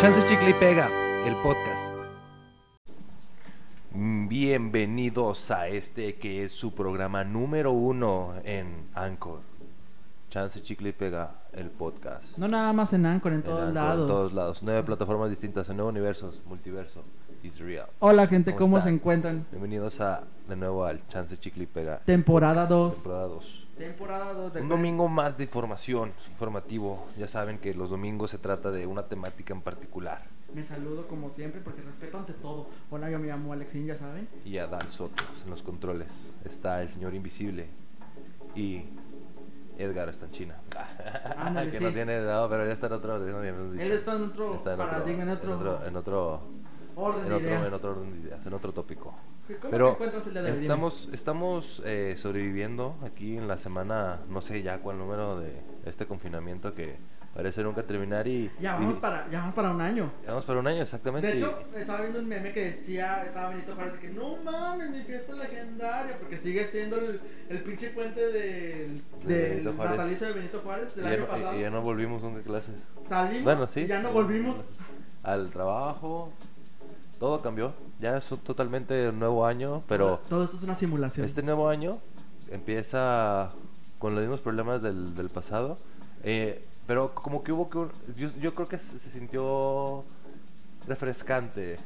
Chance Chicle y Pega, el podcast. Bienvenidos a este que es su programa número uno en Anchor. Chance Chicle y Pega, el podcast. No nada más en Anchor, en En todos Anchor, lados. En todos lados. Nueve plataformas distintas, en nueve universos, multiverso, is real. Hola gente, ¿Cómo se encuentran? Bienvenidos a de nuevo al Chance Chicle y Pega. Temporada podcast, dos. Temporada 2. Temporada 2 Un domingo más de información, informativo. Ya saben que los domingos se trata de una temática en particular. Me saludo como siempre porque respeto ante todo. Hola, yo me llamo Alexín, ya saben. Y a Dan Soto en los controles. Está el señor Invisible y Edgar está en China. Ándale, que sí. no tiene, no, pero ya está en otro. no. Él está en otro Está en paradigma, en otro, en otro, en otro, orden en de otro, en otro orden de ideas, en otro tópico. ¿Cómo Pero te encuentras el día de hoy? Estamos, estamos eh, sobreviviendo aquí en la semana, no sé ya cuál número de este confinamiento que parece nunca terminar y Ya y- vamos, para, ya vamos para un año. ya vamos para un año exactamente. De y- hecho, estaba viendo un meme que decía, estaba Benito Juárez, que no mames, mi fiesta legendaria, porque sigue siendo el, el pinche puente del, De del Benito Juárez. natalicio de Benito Juárez y del ya año no- pasado. y ya no volvimos nunca a clases. Salimos Bueno, sí. y ya no volvimos. Al trabajo, todo cambió. Ya es un totalmente nuevo año, pero Todo esto es una simulación. este nuevo año empieza con los mismos problemas del, del pasado. eh, pero como que hubo que... un- Yo, yo creo que se, se sintió refrescante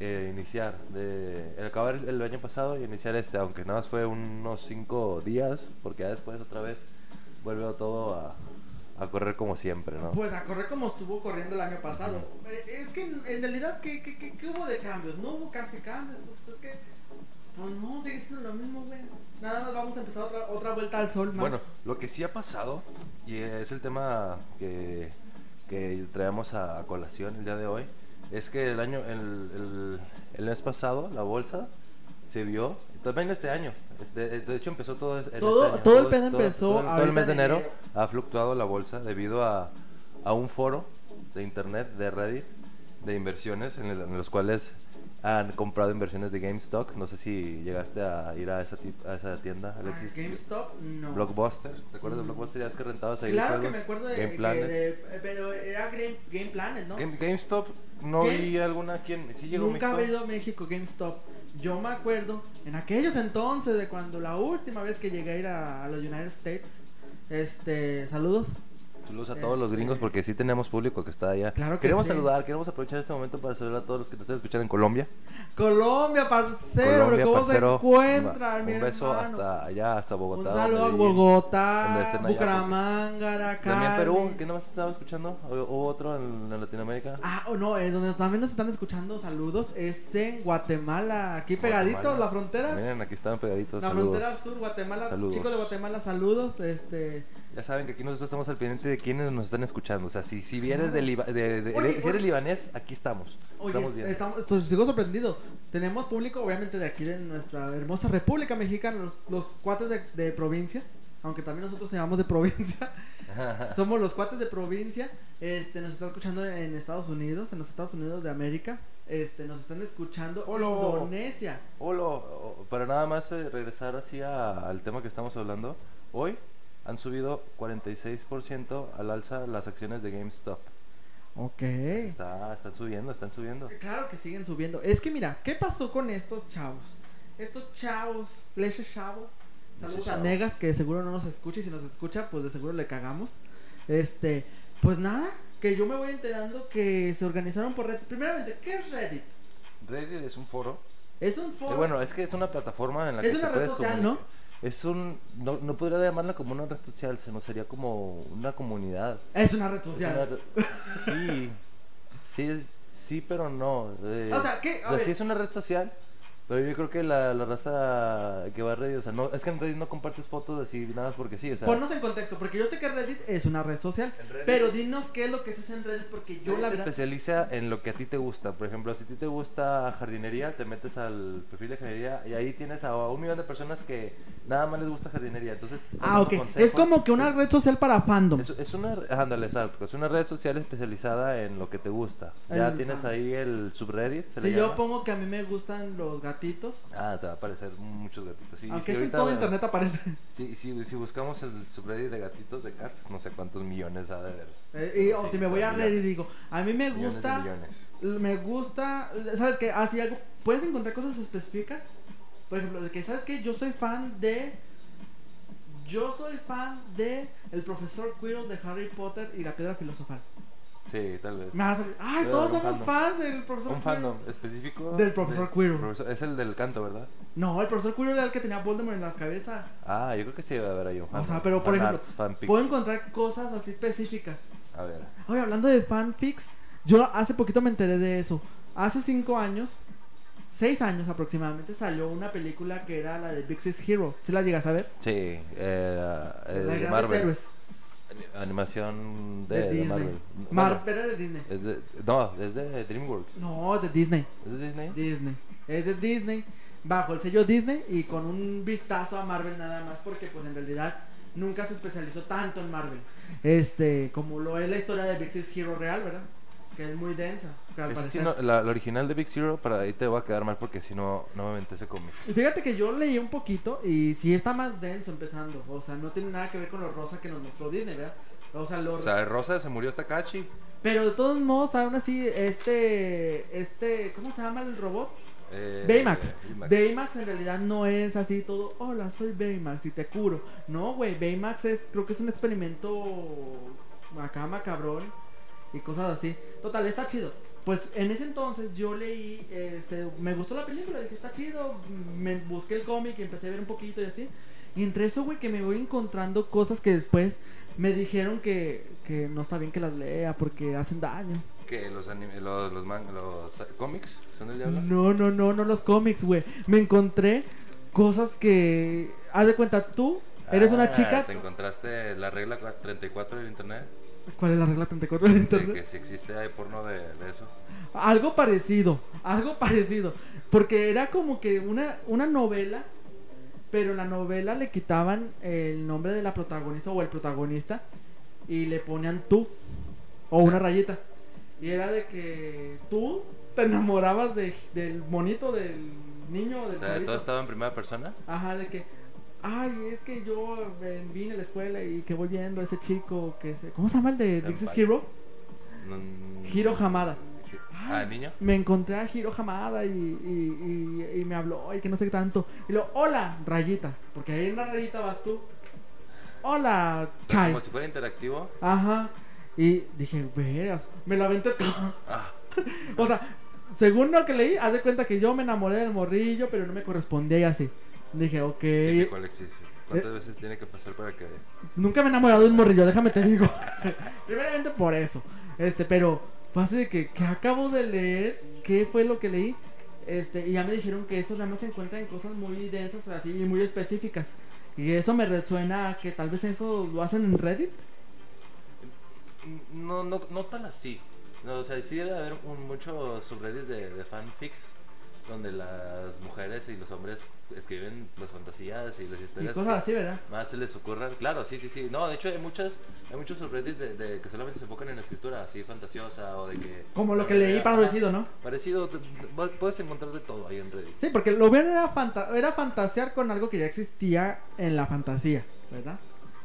eh, iniciar, de, el acabar el, el año pasado y iniciar este, aunque nada más fue unos cinco días, porque ya después otra vez vuelve todo a, a correr como siempre, ¿no? Pues a correr como estuvo corriendo el año pasado. Eh, Es que en, realidad, ¿qué, qué, qué, qué hubo de cambios? No hubo casi cambios. Pues es que, pues no, sigue siendo lo mismo, güey. Nada más vamos a empezar otra, otra vuelta al sol más. Bueno, lo que sí ha pasado, y es el tema que, que traemos a, a colación el día de hoy, es que el año, el, el, el mes pasado, la bolsa se vio, también este año, de, de hecho empezó todo en Todo- este año. todo el todo- empezó todo, el- todo el mes de en enero enero. ha fluctuado la bolsa debido a, a un foro de internet, de Reddit, de inversiones, en, el- en los cuales han comprado inversiones de GameStop. No sé si llegaste a ir a esa, tip- a esa tienda, Ah, Alexis. GameStop, no. Blockbuster, ¿te acuerdas de Mm. Blockbuster? Ya es que rentabas ahí Claro que me acuerdo de, Game Planet. de- eh, pero era Game, Game Planet, ¿no? Game- GameStop, no vi alguna aquí en... ¿Sí llegó Nunca ha México? habido México GameStop. Yo me acuerdo en aquellos entonces de cuando la última vez que llegué a ir a, a los United States. Este, saludos. Saludos a todos los gringos porque sí tenemos público que está allá. Claro que queremos sí. saludar, queremos aprovechar este momento para saludar a todos los que nos están escuchando en Colombia. Colombia, parcero, Colombia, ¿cómo parcero. se encuentran, Un mi beso hermano? hasta allá, hasta Un Bogotá. saludo a. Bogotá, Bucaramanga, También Cali. Perú, que no más estaba escuchando. ¿O hubo otro en, en Latinoamérica? Ah, oh, no, eh, donde también nos están escuchando, saludos, es en Guatemala, aquí pegaditos, la frontera. Miren, aquí están pegaditos. La saludos. frontera sur, Guatemala, Saludos. chicos de Guatemala, saludos, este... Ya saben que aquí nosotros estamos al pendiente de quienes nos están escuchando. O sea, si, si vienes de, Liba- de- de- Oye, si oye. eres libanés, aquí estamos. Oye, estamos bien. estamos, estoy- sigo sorprendido. Tenemos público, obviamente, de aquí, de nuestra hermosa República Mexicana, los, los cuates de, de provincia, aunque también nosotros se llamamos de provincia. Somos los cuates de provincia. Este, nos están escuchando en Estados Unidos, en los Estados Unidos de América. Este, nos están escuchando en. Indonesia. Hola, para nada más eh, regresar así a- al tema que estamos hablando. Hoy han subido 46% al alza las acciones de GameStop. Ok. Está, están subiendo, están subiendo. Claro que siguen subiendo. Es que mira, ¿qué pasó con estos chavos? Estos chavos, leche chavo. Saludos a. Negas que seguro no nos escucha y si nos escucha, pues de seguro le cagamos. Este, pues nada, que yo me voy enterando que se organizaron por Reddit. Primeramente, ¿qué es Reddit? Reddit es un foro. Es un Eh, foro. bueno, es que es una plataforma en la Es que una te red puedes social, comunicar. Es un. No, no podría llamarla como una red social, sino sería como una comunidad. es una red Es social. una re- sí, sí, sí, pero no. eh, O sea, ¿qué? A o sea, ver. sí es una red social, pero yo creo que la, la raza que va a Reddit, o sea, no, es que en Reddit no compartes fotos así, nada más porque sí, o sea. Ponnos en contexto, porque yo sé que Reddit es una red social, pero dinos qué es lo que se hace en Reddit, porque yo Reddit la se especializa en lo que a ti te gusta. Por ejemplo, si a ti te gusta jardinería, te metes al perfil de jardinería y ahí tienes a un millón de personas que nada más les gusta jardinería. Entonces, Ah, ok. consejos. Es como que una red social para fandom. Es, es una, ándale, exacto, es una red social especializada en lo que te gusta. Ya En- tienes ahí el subreddit, se le Si yo llama. pongo que a mí me gustan los gatitos. Ah, te va a aparecer muchos gatitos. Sí, Aunque sí, en todo internet aparece. Sí, sí, si buscamos el subreddit de gatitos de cats, no sé cuántos millones ha de haber. Eh, y, o Sí, si me voy a. Reddit y digo, a mí me gusta, millones. me gusta, ¿sabes qué? Así algo, puedes encontrar cosas específicas. Por ejemplo, de que, ¿sabes qué? Yo soy fan de, yo soy fan de el profesor Quirrell de Harry Potter y la piedra filosofal. Sí, tal vez. Me ay, todos somos fandom. fans del profesor Un Quirrell". fandom específico. Del profesor de- Quirrell. profesor- Es el del canto, ¿verdad? No, el profesor Quirrell era el que tenía Voldemort en la cabeza. Ah, yo creo que sí debe haber ahí un O fandom. sea, pero por ejemplo, fanfics. puedo encontrar cosas así específicas. A ver. Oye, hablando de fanfics, yo hace poquito me enteré de eso. Hace cinco años, seis años aproximadamente, salió una película que era la de Big Six Hero. ¿Sí la llegas a ver? Sí, eh, eh, la de Marvel. Héroes Animación de, de, de Disney. Marvel. Mar- Bueno, pero es de Disney. es de, no, es de DreamWorks. No, de Disney. ¿Es de Disney? Disney. Es de Disney. Bajo el sello Disney y con un vistazo a Marvel nada más porque pues en realidad nunca se especializó tanto en Marvel. Este, como lo es la historia de Big Six Hero real, ¿verdad? Que es muy densa. Esa sí no- la, la original de Big Zero, para ahí te voy a quedar mal porque si no, no me aventé ese cómic. Y fíjate que yo leí un poquito y sí está más denso empezando. O sea, no tiene nada que ver con lo rosa que nos mostró Disney, ¿verdad? O sea, lo... O sea, Rosa se murió Takachi. Pero de todos modos, aún así, este... Este... ¿Cómo se llama el robot? Eh, Baymax. Baymax. Baymax en realidad no es así todo, hola, soy Baymax y te curo. No, güey, Baymax es, creo que es un experimento acá macabrón y cosas así. Total, está chido. Pues en ese entonces yo leí, este, me gustó la película, dije, está chido, me busqué el cómic y empecé a ver un poquito y así. Y entre eso, güey, que me voy encontrando cosas que después me dijeron que, que no está bien que las lea porque hacen daño. Que los, anime, los, los, man- los eh, cómics son del diablo. No, no, no, no los cómics, güey. Me encontré cosas que. Haz de cuenta, tú eres una Ah, chica. ¿Te encontraste la regla cua- 34 del internet? ¿Cuál es la regla 34 del De internet? que si existe hay porno de, de eso. Algo parecido, algo parecido. Porque era como que una, una novela, pero la novela le quitaban el nombre de la protagonista o el protagonista y le ponían tú o una rayita. Y era de que tú te enamorabas de, del monito, del niño, del O sea, chavito. todo estaba en primera persona. Ajá, de que, ay, es que yo eh, vine a la escuela y que voy viendo a ese chico que se... ¿Cómo se llama el de. Dixie's Hero? No- Hiro Hamada. Ah, niño. Me encontré a Hiro Hamada y, y, y, y me habló y que no sé qué tanto. Y luego, hola, rayita. Porque ahí en la rayita vas tú. Hola, Chai. Como si fuera interactivo. Ajá. Y dije, veras, me la aventé todo. Ah, O sea, según lo que leí, haz de cuenta que yo me enamoré del morrillo, pero no me correspondía y así. Dije, ok. típico, Alexis. ¿Cuántas Eh. veces tiene que pasar para que.? Nunca me he enamorado de un morrillo, déjame te digo. Primeramente por eso. Este, pero fue así de que, que acabo de leer, qué fue lo que leí. Este, y ya me dijeron que eso nada más se encuentra en cosas muy densas así y muy específicas. Y eso me resuena a que tal vez eso lo hacen en Reddit. No, no, no tan así. No, o sea, sí debe haber un, muchos subreddits de, de fanfics donde las mujeres y los hombres escriben las fantasías y las Y historias cosas que así, ¿verdad? más se les ocurran. Claro, sí, sí, sí. No, de hecho hay muchas hay muchos subreddits de, de que solamente se enfocan en la escritura así fantasiosa o de que Como lo que leí parecido, ¿no? Parecido, te- puedes encontrar de todo ahí en Reddit. Sí, porque lo bueno era, fanta- era fantasear con algo que ya existía en la fantasía, ¿verdad?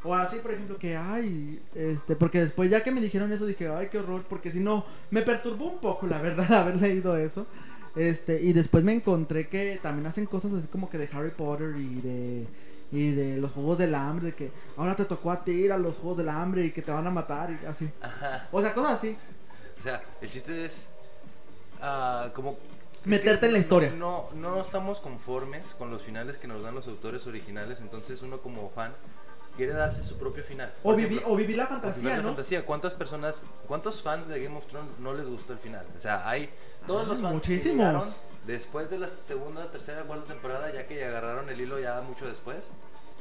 O así, por ejemplo, que, ay, este, porque después ya que me dijeron eso dije, ay, qué horror, porque si no, me perturbó un poco, la verdad, haber leído eso. Este, y después me encontré que también hacen cosas así como que de Harry Potter y de, y de los Juegos del Hambre, de que ahora te tocó a ti ir a los Juegos del Hambre y que te van a matar y así. Ajá. O sea, cosas así. O sea, el chiste es ah, como Meterte en la historia. No, no estamos conformes con los finales que nos dan los autores originales, entonces uno como fan quiere darse su propio final. O, viví, o vivir la fantasía, de ¿no? fantasía, ¿cuántas personas, cuántos fans de Game of Thrones no les gustó el final? O sea, hay todos los Ah, fans que muchísimos. llegaron después de la segunda, tercera, cuarta temporada, ya que agarraron el hilo ya mucho después,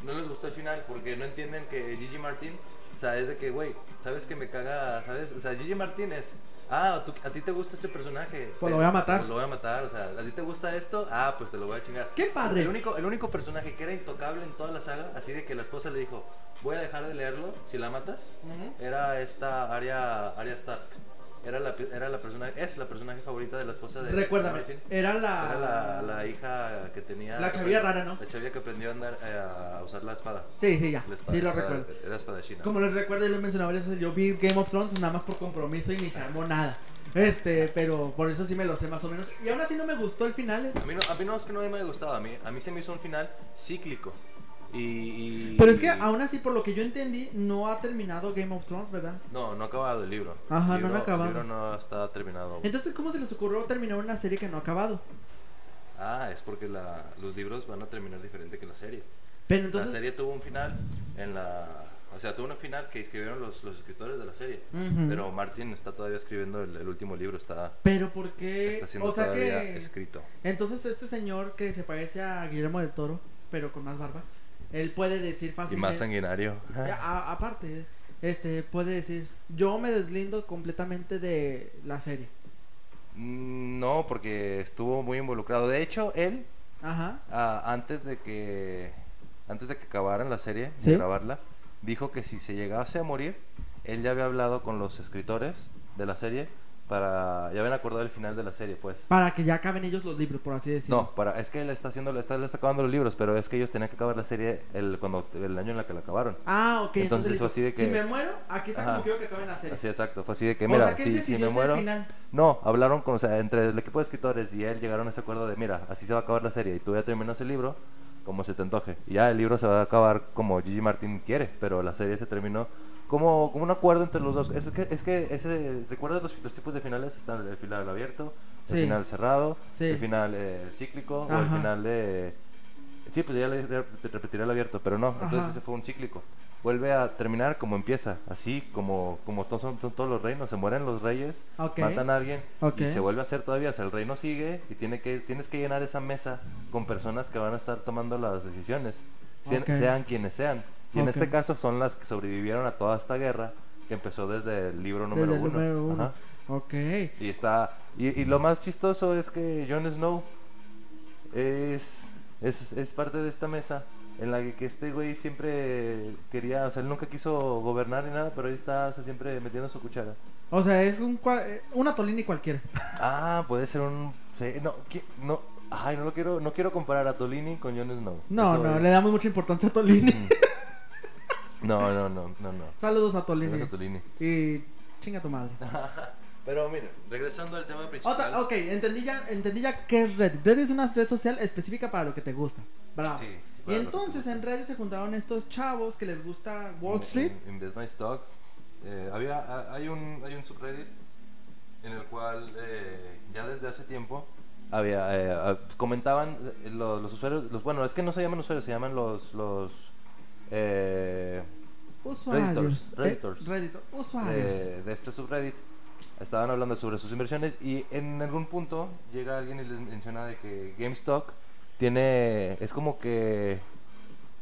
no les gustó el final porque no entienden que Gigi Martin, o sea, es de que, güey, sabes que me caga, ¿sabes? O sea, Gigi Martin es, ah, tú- a ti te gusta este personaje. Pues lo voy a matar. Pues lo voy a matar, o sea, a ti te gusta esto, ah, pues te lo voy a chingar. ¡Qué padre! El único, el único personaje que era intocable en toda la saga, así de que la esposa le dijo, voy a dejar de leerlo si la matas, era esta Arya, Arya Stark. Era la, era la persona, es la personaje favorita de la esposa de Recuérdame, era la... Era la, la hija que tenía. La chavilla rara, ¿no? La chavilla que aprendió a, andar, eh, a usar la espada. Sí, sí, ya. Espada Sí, lo espada- recuerdo. Era espadachina. Como les recuerdo, lo he mencionado varias veces, yo vi Game of Thrones nada más por compromiso y ni se nada. Este, pero por eso sí me lo sé más o menos. Y aún así no me gustó el final. eh. A mí, no, a mí no es que no me haya gustado, a mí, a mí se me hizo un final cíclico. Y, y- Pero es que aún así, por lo que yo entendí, no ha terminado Game of Thrones, ¿verdad? No, no ha acabado el libro. Ajá, El no han acabado. El libro no está terminado. Entonces, ¿cómo se les ocurrió terminar una serie que no ha acabado? Ah, es porque la, los libros van a terminar diferente que la serie. Pero la entonces... serie tuvo un final en la... O sea, tuvo un final que escribieron los, los escritores de la serie. Pero Martin está todavía escribiendo el, el último libro, está, Pero ¿por qué? está siendo o sea todavía que... escrito. Entonces este señor que se parece a Guillermo del Toro, pero con más barba, él puede decir Y fácilmente... más sanguinario. A- aparte, este, puede decir, yo me deslindo completamente de la serie. Mm, No, porque estuvo muy involucrado. De hecho, él, Ajá. antes de que antes de que acabaran la serie, Sí. de grabarla, dijo que si se llegase a morir, él ya había hablado con los escritores de la serie para ya habían acordado el final de la serie, pues. Para que ya acaben ellos los libros, por así decirlo. No, para es que él está haciendo está, él está acabando los libros, pero es que ellos tenían que acabar la serie el cuando el año en la que la acabaron. Ah, ok. Entonces le fue así de que- Si me muero, aquí está Ajá. como quiero que acaben la serie. Así exacto, fue así de que O mira, sea, si, si me muero, final. no, hablaron con, o sea, entre el equipo de escritores y él llegaron a ese acuerdo de, mira, así se va a acabar la serie y tú ya terminas el libro como se te antoje. Y ya el libro se va a acabar como Gigi Martin quiere, pero la serie se terminó como, como un acuerdo entre los dos. Es que, es que ese, ¿recuerdas los, los tipos de finales? Está el final abierto, el Sí. final cerrado, Sí. el final eh, cíclico o el final de... Sí, pues ya le repetiré el abierto, pero no, entonces Ajá. ese fue un cíclico. Vuelve a terminar como empieza, así como, como to- son, son todos los reinos, se mueren los reyes, matan a alguien y se vuelve a hacer todavía, o sea, el reino sigue y tiene que, tienes que llenar esa mesa con personas que van a estar tomando las decisiones, sean quienes sean. Y en Ok. este caso son las que sobrevivieron a toda esta guerra que empezó desde el libro número Desde el uno. número uno. Ajá. Ok. Y está. Y, y lo más chistoso es que Jon Snow es, es, es parte de esta mesa en la que, este güey siempre quería. O sea, él nunca quiso gobernar ni nada, pero ahí está o sea, siempre metiendo su cuchara. O sea, es un eh, una Tolini cualquiera. Ah, puede ser un. no, no. Ay, no lo quiero, no quiero comparar a Tolini con Jon Snow. No, Eso no, es- le damos mucha importancia a Tolini. Mm. No, no, no, no, no. Saludos a Tolini. es a Tolini. Y chinga tu madre. Pero mira, regresando al tema principal. Otra, ok, entendí ya, entendí ya qué es Reddit. Reddit es una red social específica para lo que te gusta. Bravo. Sí, y entonces en Reddit se juntaron estos chavos que les gusta Wall Street. Best My Stock eh, había, ha- hay, un, hay un subreddit en el cual eh, ya desde hace tiempo había eh, comentaban los, los usuarios, los, bueno, es que no se llaman usuarios, se llaman los los eh, Usuarios. Redditors, Eh, Redditors. Reddit- Usuarios. de, de este subreddit. Estaban hablando sobre sus inversiones y en algún punto llega alguien y les menciona de que GameStop tiene es como que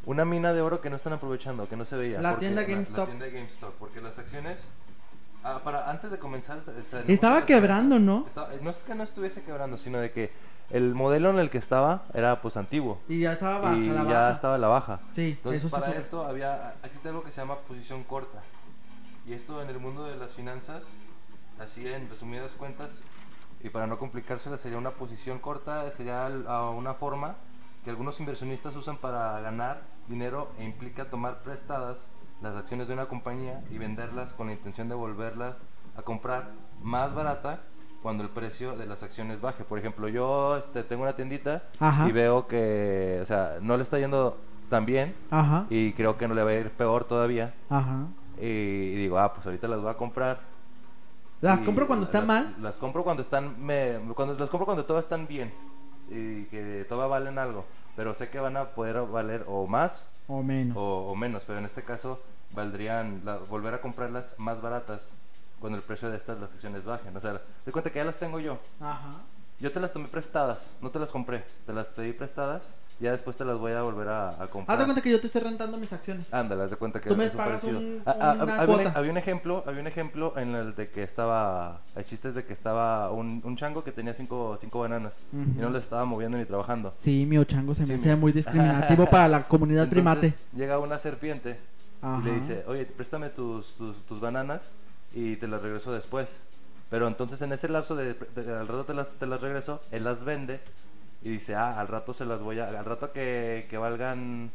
una mina de oro que no están aprovechando, que no se veía. La porque- tienda GameStop. La, tienda GameStop, porque las acciones ah, para antes de comenzar o sea, en Estaba quebrando, ¿no? estaba- no es que no estuviese quebrando, sino de que el modelo en el que estaba era pues antiguo Y ya estaba baja y la ya baja. estaba a la baja. Sí, Entonces, eso para esto había, existe algo que se llama posición corta. Y esto en el mundo de las finanzas, así en resumidas cuentas, y para no complicársela, sería una posición corta, sería una forma que algunos inversionistas usan para ganar dinero e implica tomar prestadas las acciones de una compañía y venderlas con la intención de volverlas a comprar más barata cuando el precio de las acciones baje. Por ejemplo, yo este, tengo una tiendita Ajá. y veo que, o sea, no le está yendo tan bien Ajá. y creo que no le va a ir peor todavía. Ajá. Y, y digo, ah, pues ahorita las voy a comprar. Las compro cuando está las- mal. Las compro cuando están, me, cuando, las compro cuando todas están bien y que todas valen algo. Pero sé que van a poder valer o más O menos. o, o menos. Pero en este caso valdrían la- volver a comprarlas más baratas cuando el precio de estas las acciones bajen. O sea, de cuenta que ya las tengo yo. Ajá. Yo te las tomé prestadas, no te las compré. Te las pedí prestadas. Ya después te las voy a volver a, a comprar. Haz de cuenta que yo te estoy rentando mis acciones. Ándale, haz de cuenta que Tú me un pagas parecido. un- Ah, ah, una había, un, cuota. había un ejemplo, había un ejemplo en el de que estaba, hay chistes de que estaba un, un chango que tenía cinco, cinco bananas y Ujú. no le estaba moviendo ni trabajando. Sí, mi ochango se me Sí, hace mi- muy discriminativo para la comunidad Entonces, primate. Llega una serpiente y le Ajá. dice, oye, préstame tus, tus, tus bananas y te las regreso después. Pero entonces en ese lapso de, de- al rato te las, te las regreso, él las vende y dice, ah, al rato se las voy a, al rato que, que valgan,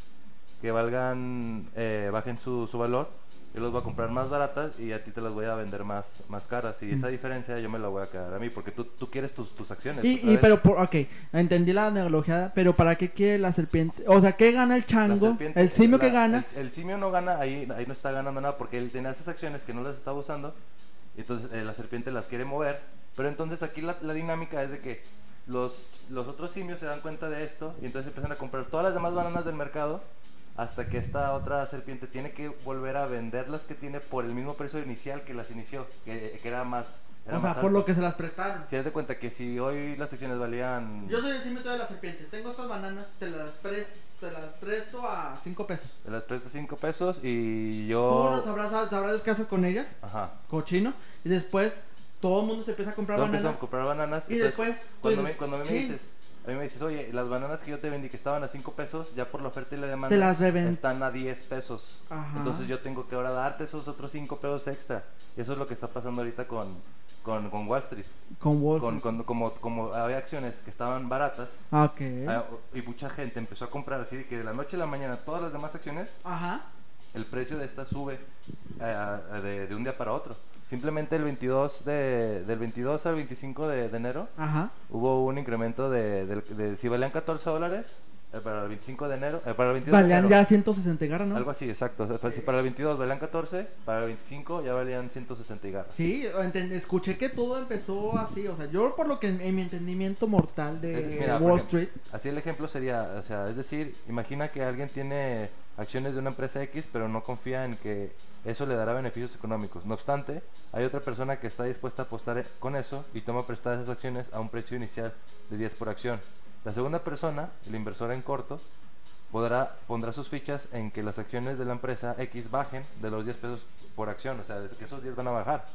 que valgan, eh, bajen su, su valor, yo los voy a comprar más baratas y a ti te las voy a vender más, más caras. Y esa diferencia yo me la voy a quedar a mí, porque tú, tú quieres tus, tus acciones. Y, y pero, por, ok, entendí la analogía, pero ¿para qué quiere la serpiente? O sea, ¿qué gana el chango? el simio la- que gana. El, el simio no gana, ahí, ahí no está ganando nada porque él tiene esas acciones que no las estaba usando. Y entonces eh, la serpiente las quiere mover. Pero entonces aquí la, la dinámica es de que los, los otros simios se dan cuenta de esto y entonces empiezan a comprar todas las demás bananas del mercado hasta que esta otra serpiente tiene que volver a vender las que tiene por el mismo precio inicial que las inició, que, que era más... Era o sea, más por alto. lo que se las prestaron. Si das de cuenta que si hoy las acciones valían... Yo soy el simio de la serpiente. Tengo estas bananas, te las, pres- te las presto a 5 pesos. Te las presto 5 pesos y Tú yo... no sabrás, sabrás qué haces con ellas, Ajá. cochino. Y después todo el mundo se empieza a comprar Todo empezó bananas. a comprar bananas. Y después tú cuando, dices, me, cuando a me dices, a mí me dices, oye, las bananas que yo te vendí que estaban a 5 pesos, ya por la oferta y la demanda, Te las están a 10 pesos. Ajá. Entonces yo tengo que ahora darte esos otros 5 pesos extra. Y eso es lo que está pasando ahorita con, con, con Wall Street. Con Wall Con, Street. con- como, como había acciones que estaban baratas Ah, Ok. ah, y mucha gente empezó a comprar así de que de la noche a la mañana todas las demás acciones, Ajá. el precio de esta sube eh, de, de un día para otro. Simplemente el 22 de, del 22 al 25 de- de enero Ajá. hubo un incremento de, de- de- si valían 14 dólares eh, para el 25 de enero, eh, para el 22 de Valían enero, ya 160 garras, ¿no? algo así, exacto. Si para el 22 valían 14, para el 25 ya valían 160 y garras. Sí, escuché que todo empezó así, o sea, yo por lo que en, en mi entendimiento mortal de Es- mira, Wall ejemplo, Street, Así el ejemplo sería, o sea, es decir, imagina que alguien tiene acciones de una empresa X, pero no confía en que eso le dará beneficios económicos. No obstante, hay otra persona que está dispuesta a apostar con eso y toma prestadas esas acciones a un precio inicial de 10 por acción. La segunda persona, el inversor en corto, podrá, pondrá sus fichas en que las acciones de la empresa X bajen de los 10 pesos por acción, o sea, es que esos 10 van a bajar.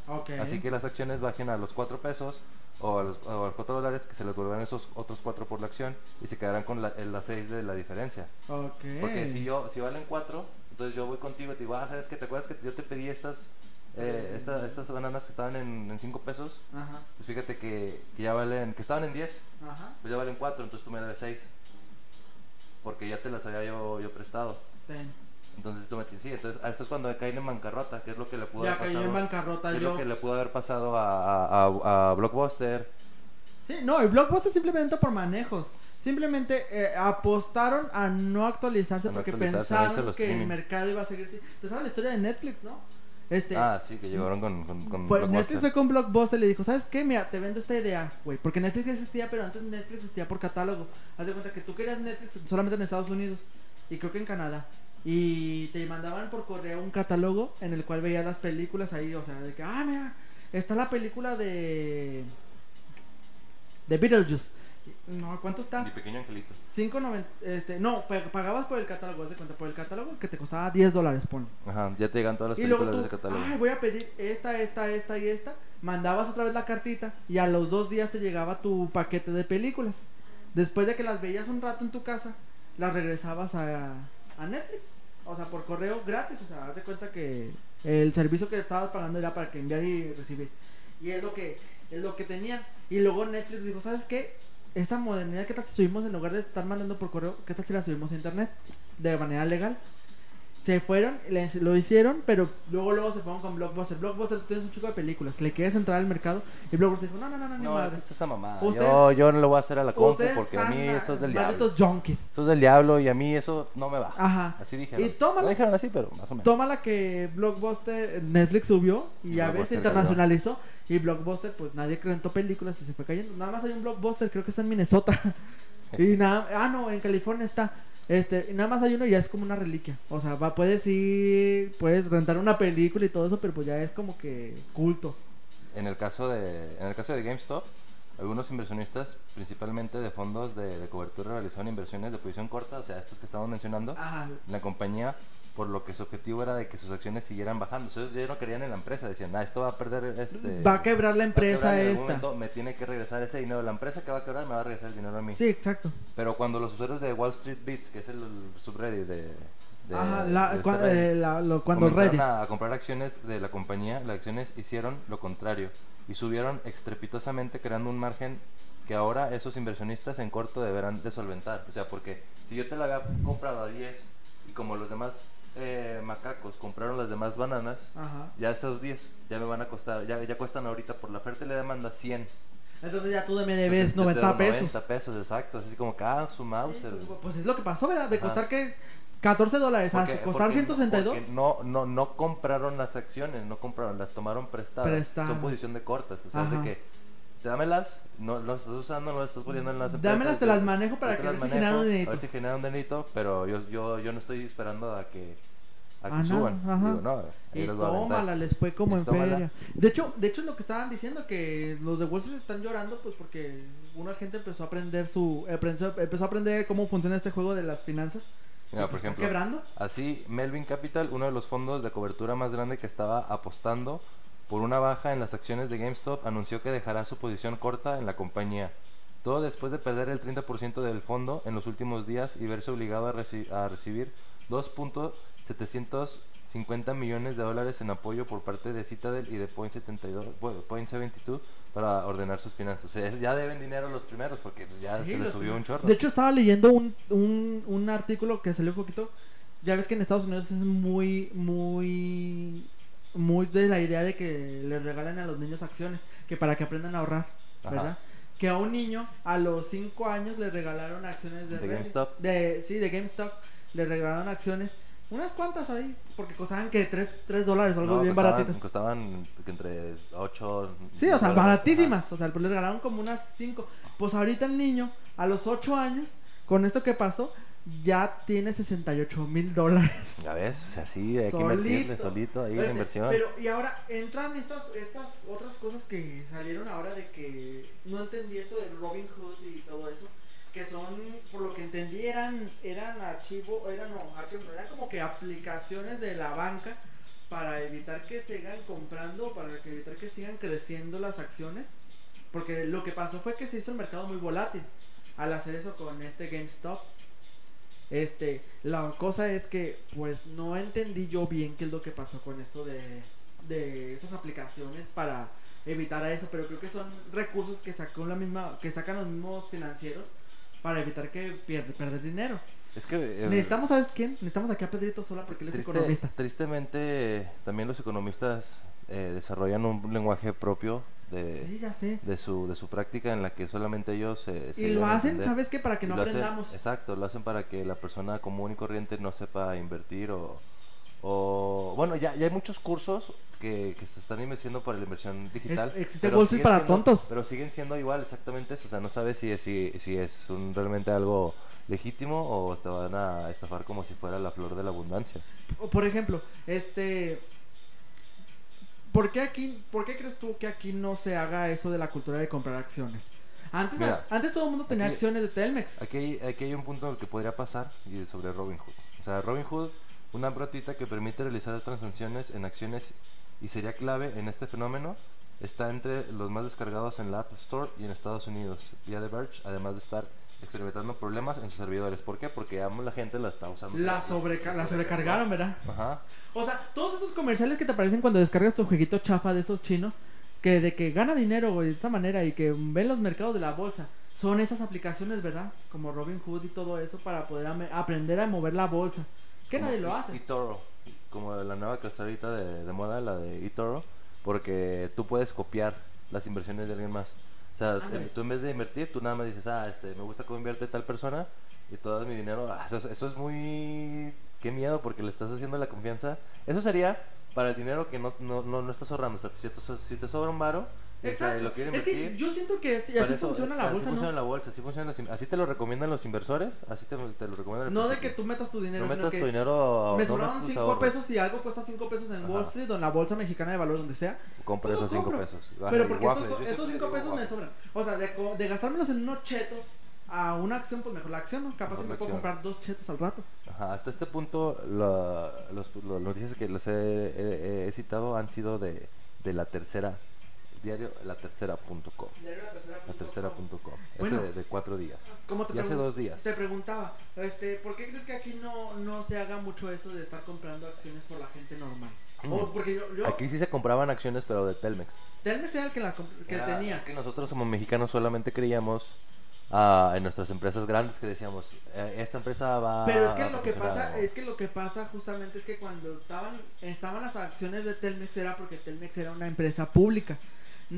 Así que las acciones bajen a los 4 pesos o a los, o a los 4 dólares, que se les devolverán esos otros 4 por la acción y se quedarán con la, las 6 de la diferencia. Porque si yo si valen 4, entonces yo voy contigo y te digo, ah, ¿sabes qué? ¿Te acuerdas que yo te pedí estas, eh, esta- estas bananas que estaban en, 5 pesos? Ajá, Pues fíjate que, que ya valen, que estaban en 10, ajá, pues ya valen 4, entonces tú me debes 6. Porque ya te las había yo, yo prestado. ten. Entonces tú me sí, entonces eso es cuando caen en bancarrota, que es lo que le pudo Ya haber pasado. en bancarrota que es yo. lo que le pudo haber pasado a, a, a- a Blockbuster. Sí, no, el Blockbuster simplemente por manejos. Simplemente eh, apostaron a no actualizarse A no porque actualizarse, pensaron que el mercado iba a seguir. así. ¿Te sabes la historia de Netflix, no? Este, Ah, sí, que llegaron con, con, con fue- Blockbuster. Netflix fue con Blockbuster y le dijo, ¿sabes qué? Mira, te vendo esta idea, güey. Porque Netflix existía, pero antes Netflix existía por catálogo. Haz de cuenta que tú querías Netflix solamente en Estados Unidos y creo que en Canadá. Y te mandaban por correo un catálogo en el cual veías las películas ahí, o sea, de que, ah, mira, está la película de... de Beetlejuice. No, ¿cuánto está? Mi pequeño angelito. 5.90, este, no, pa- pagabas por el catálogo, haz de cuenta, por el catálogo que te costaba 10 dólares, pon. Ajá, ya te llegan todas las Y luego películas tú, de ese catálogo. ay, voy a pedir esta, esta, esta y esta. Mandabas otra vez la cartita y a los dos días te llegaba tu paquete de películas. Después de que las veías un rato en tu casa, las regresabas a, a Netflix. O sea, por correo gratis. O sea, haz de cuenta que el servicio que estabas pagando era para que enviar y recibir. Y es lo que, es lo que tenía. Y luego Netflix dijo, ¿sabes qué? Esta modernidad, ¿qué tal si subimos en lugar de estar mandando por correo? ¿Qué tal si la subimos a internet? De manera legal. Se fueron, les- lo hicieron, pero luego luego se fueron con Blockbuster. Blockbuster tú tienes un chico de películas, le quieres entrar al mercado y Blockbuster dijo, no, no, no, no, ni No, madre. es esa mamada. Yo, yo no le voy a hacer a la compu porque a mí eso es del diablo. junkies. Eso es del diablo y a mí eso no me va. Ajá. Así dijeron. Y tómala. No dijeron así, pero más o menos. Toma la que Blockbuster, Netflix subió y Y Blockbuster se internacionalizó. Y Blockbuster, pues nadie rentó películas y se fue cayendo. Nada más hay un Blockbuster, creo que está en Minnesota. y nada, ah, no, en California está. Este, nada más hay uno y ya es como una reliquia. O sea, va, puedes ir, puedes rentar una película y todo eso, pero pues ya es como que culto. En el caso de, en el caso de GameStop, algunos inversionistas, principalmente de fondos de, de cobertura, realizaron inversiones de posición corta, o sea, estos que estamos mencionando, Ajá. en la compañía, por lo que su objetivo era de que sus acciones siguieran bajando. Entonces, ellos no querían en la empresa, decían, ah, esto va a perder este... Va a quebrar la empresa quebrar, esta. momento me tiene que regresar ese dinero. La empresa que va a quebrar me va a regresar el dinero a mí. Sí, exacto. Pero cuando los usuarios de Wall Street Beats, que es el, subreddit de... de- Ajá, de la, este cua- eh, la- lo- cuando Reddit. a, a comprar acciones de la compañía, las acciones hicieron lo contrario. y subieron estrepitosamente creando un margen que ahora esos inversionistas en corto deberán de solventar. O sea, porque si yo te la había comprado a 10 y como los demás eh, macacos compraron las demás bananas, Ajá. ya esos 10 ya me van a costar, ya, ya cuestan ahorita por la oferta y la demanda 100. Entonces ya tú me debes Entonces, te 90 debo pesos. 90 pesos, exacto. Así como que, ah, su Sí, Mauser. pues, pues es lo que pasó, ¿verdad? De costar que 14 dólares a Porque- costar porque- 162. porque no, no, no compraron las acciones, no compraron, las tomaron prestadas. Prestadas. Son posición de cortas. O sea, es de que dámelas, no las estás usando, no las estás poniendo en las empresas. Dámelas, te yo- las manejo para que las a ver si generan un manejo, dinerito. A ver si generan un pero yo, yo, yo no estoy esperando a que, a que Ah, no, suban. ajá. Digo, no, ahí Y tómala, les fue como Y en tómala. feria. De hecho, de hecho es lo que estaban diciendo que los de Wall Street están llorando pues porque una gente empezó a aprender su empezó, empezó a aprender cómo funciona este juego de las finanzas. Mira, por ejemplo, quebrando. Así, Melvin Capital, uno de los fondos de cobertura más grande que estaba apostando por una baja en las acciones de GameStop, anunció que dejará su posición corta en la compañía. Todo después de perder el 30% del fondo en los últimos días y verse obligado a, reci- a recibir 2.750 millones de dólares en apoyo por parte de Citadel y de Point72, bueno, Point 72 para ordenar sus finanzas. O sea, ya deben dinero los primeros porque pues, ya Sí, se les subió un chorro. De hecho, estaba leyendo un, un, un artículo que salió un poquito. Ya ves que en Estados Unidos es muy, muy, muy de la idea de que les regalen a los niños acciones, que para que aprendan a ahorrar, Ajá. ¿verdad? Que a un niño a los 5 años le regalaron acciones de, De GameStop. De, sí, de GameStop. Le regalaron acciones, unas cuantas ahí, porque costaban que 3, dólares o algo No, bien costaban, baratitas. costaban entre 8 Sí, o sea, baratísimas. O sea, pues le regalaron como unas 5. Pues ahorita el niño, a los 8 años, con esto que pasó, ya tiene 68 mil dólares. Ya ves, o sea, sí, hay que Solito. invertirle solito ahí Este, inversión. Pero, y ahora entran estas, estas otras cosas que salieron ahora de que no entendí esto de Robin Hood y todo eso. Que son, por lo que entendí, eran, eran archivo, eran, no, archivo, no, eran como que aplicaciones de la banca para evitar que sigan comprando, para que evitar que sigan creciendo las acciones. Porque lo que pasó fue que se hizo el mercado muy volátil al hacer eso con este GameStop. Este, la cosa es que pues no entendí yo bien qué es lo que pasó con esto de, de esas aplicaciones para evitar a eso, pero creo que son recursos que sacó la misma, que sacan los mismos financieros para evitar que pierde, perder dinero. Es que eh, Necesitamos, ¿sabes quién? Necesitamos aquí a Pedrito Sola porque él es triste- economista. tristemente también los economistas eh, desarrollan un lenguaje propio de, Sí, ya sé. de su de su práctica en la que solamente ellos se, se Y lo hacen, entender. ¿sabes qué? Para que Y no hacen- aprendamos. exacto, lo hacen para que la persona común y corriente no sepa invertir o, o bueno, ya, ya hay muchos cursos que, que se están invirtiendo para la inversión digital. Es- existe siguen para siendo- tontos. Pero siguen siendo igual exactamente eso, o sea, no sabes si es, si, si es un, realmente algo legítimo o te van a estafar como si fuera la flor de la abundancia. O, Por ejemplo, este. ¿Por qué aquí, por qué crees tú que aquí no se haga eso de la cultura de comprar acciones? Antes, Mira, antes todo el mundo tenía aquí- acciones de Telmex. Aquí hay, aquí hay un punto el que podría pasar y es sobre Robinhood. O sea, Robinhood, una gratuita que permite realizar transacciones en acciones y sería clave en este fenómeno, está entre los más descargados en la App Store y en Estados Unidos, vía The Verge, además de estar experimentando problemas en sus servidores. ¿Por qué? Porque ya la gente la está usando. La, sobreca- la sobrecargaron, ¿verdad? Ajá. O sea, todos esos comerciales que te aparecen cuando descargas tu jueguito chafa de esos chinos, que de que gana dinero de esta manera y que ven los mercados de la bolsa, son esas aplicaciones, ¿verdad? Como Robin Hood y todo eso para poder aprender a mover la bolsa. Que Como nadie lo hace. eToro, como la nueva que está ahorita de, de moda, la de eToro, porque tú puedes copiar las inversiones de alguien más. O sea, tú en vez de invertir, tú nada más dices, ah, este, me gusta cómo invierte tal persona y todo mi dinero. ah, eso, es- eso es muy... Qué miedo porque le estás haciendo la confianza. Eso sería para el dinero que no, no, no, no estás ahorrando. O sea, si te, si te sobra un varo y, o sea, y lo quieres Es que yo siento que así, así eso- funciona la así bolsa, funciona ¿no? la bolsa, así, funciona así te lo recomiendan los inversores, así te, te lo recomiendan. No de que tú metas tu dinero, no sino metas que tu dinero me tus 5 ahorros. pesos y algo cuesta 5 pesos en Ajá. Wall Street o en la bolsa mexicana de valores, donde sea. Compra esos 5 compro. pesos. Ajá, Pero porque waffles, esos, yo esos siempre 5 digo pesos me waffles. sobran. O sea, de, de gastármelos en unos chetos a una acción, pues mejor la acción, ¿no? Capaz si me puedo comprar dos chetos al rato. Ajá, hasta este punto la- los, los noticias que les he, he- he citado han sido de, de la tercera diario la tercera.com la tercera.com Bueno. ese de, de cuatro días Como te y hace dos días Te preguntaba, este, ¿por qué crees que aquí no, no se haga mucho eso de estar comprando acciones por la gente normal? O porque yo, yo- Aquí sí se compraban acciones, pero de Telmex. Telmex era el que, la que Era- tenía. Es que nosotros como mexicanos solamente creíamos ah, en nuestras empresas grandes que decíamos, "Eh, esta empresa va Pero es que lo que funcionar", pasa, es que lo que pasa justamente es que cuando estaban, estaban las acciones de Telmex era porque Telmex era una empresa pública,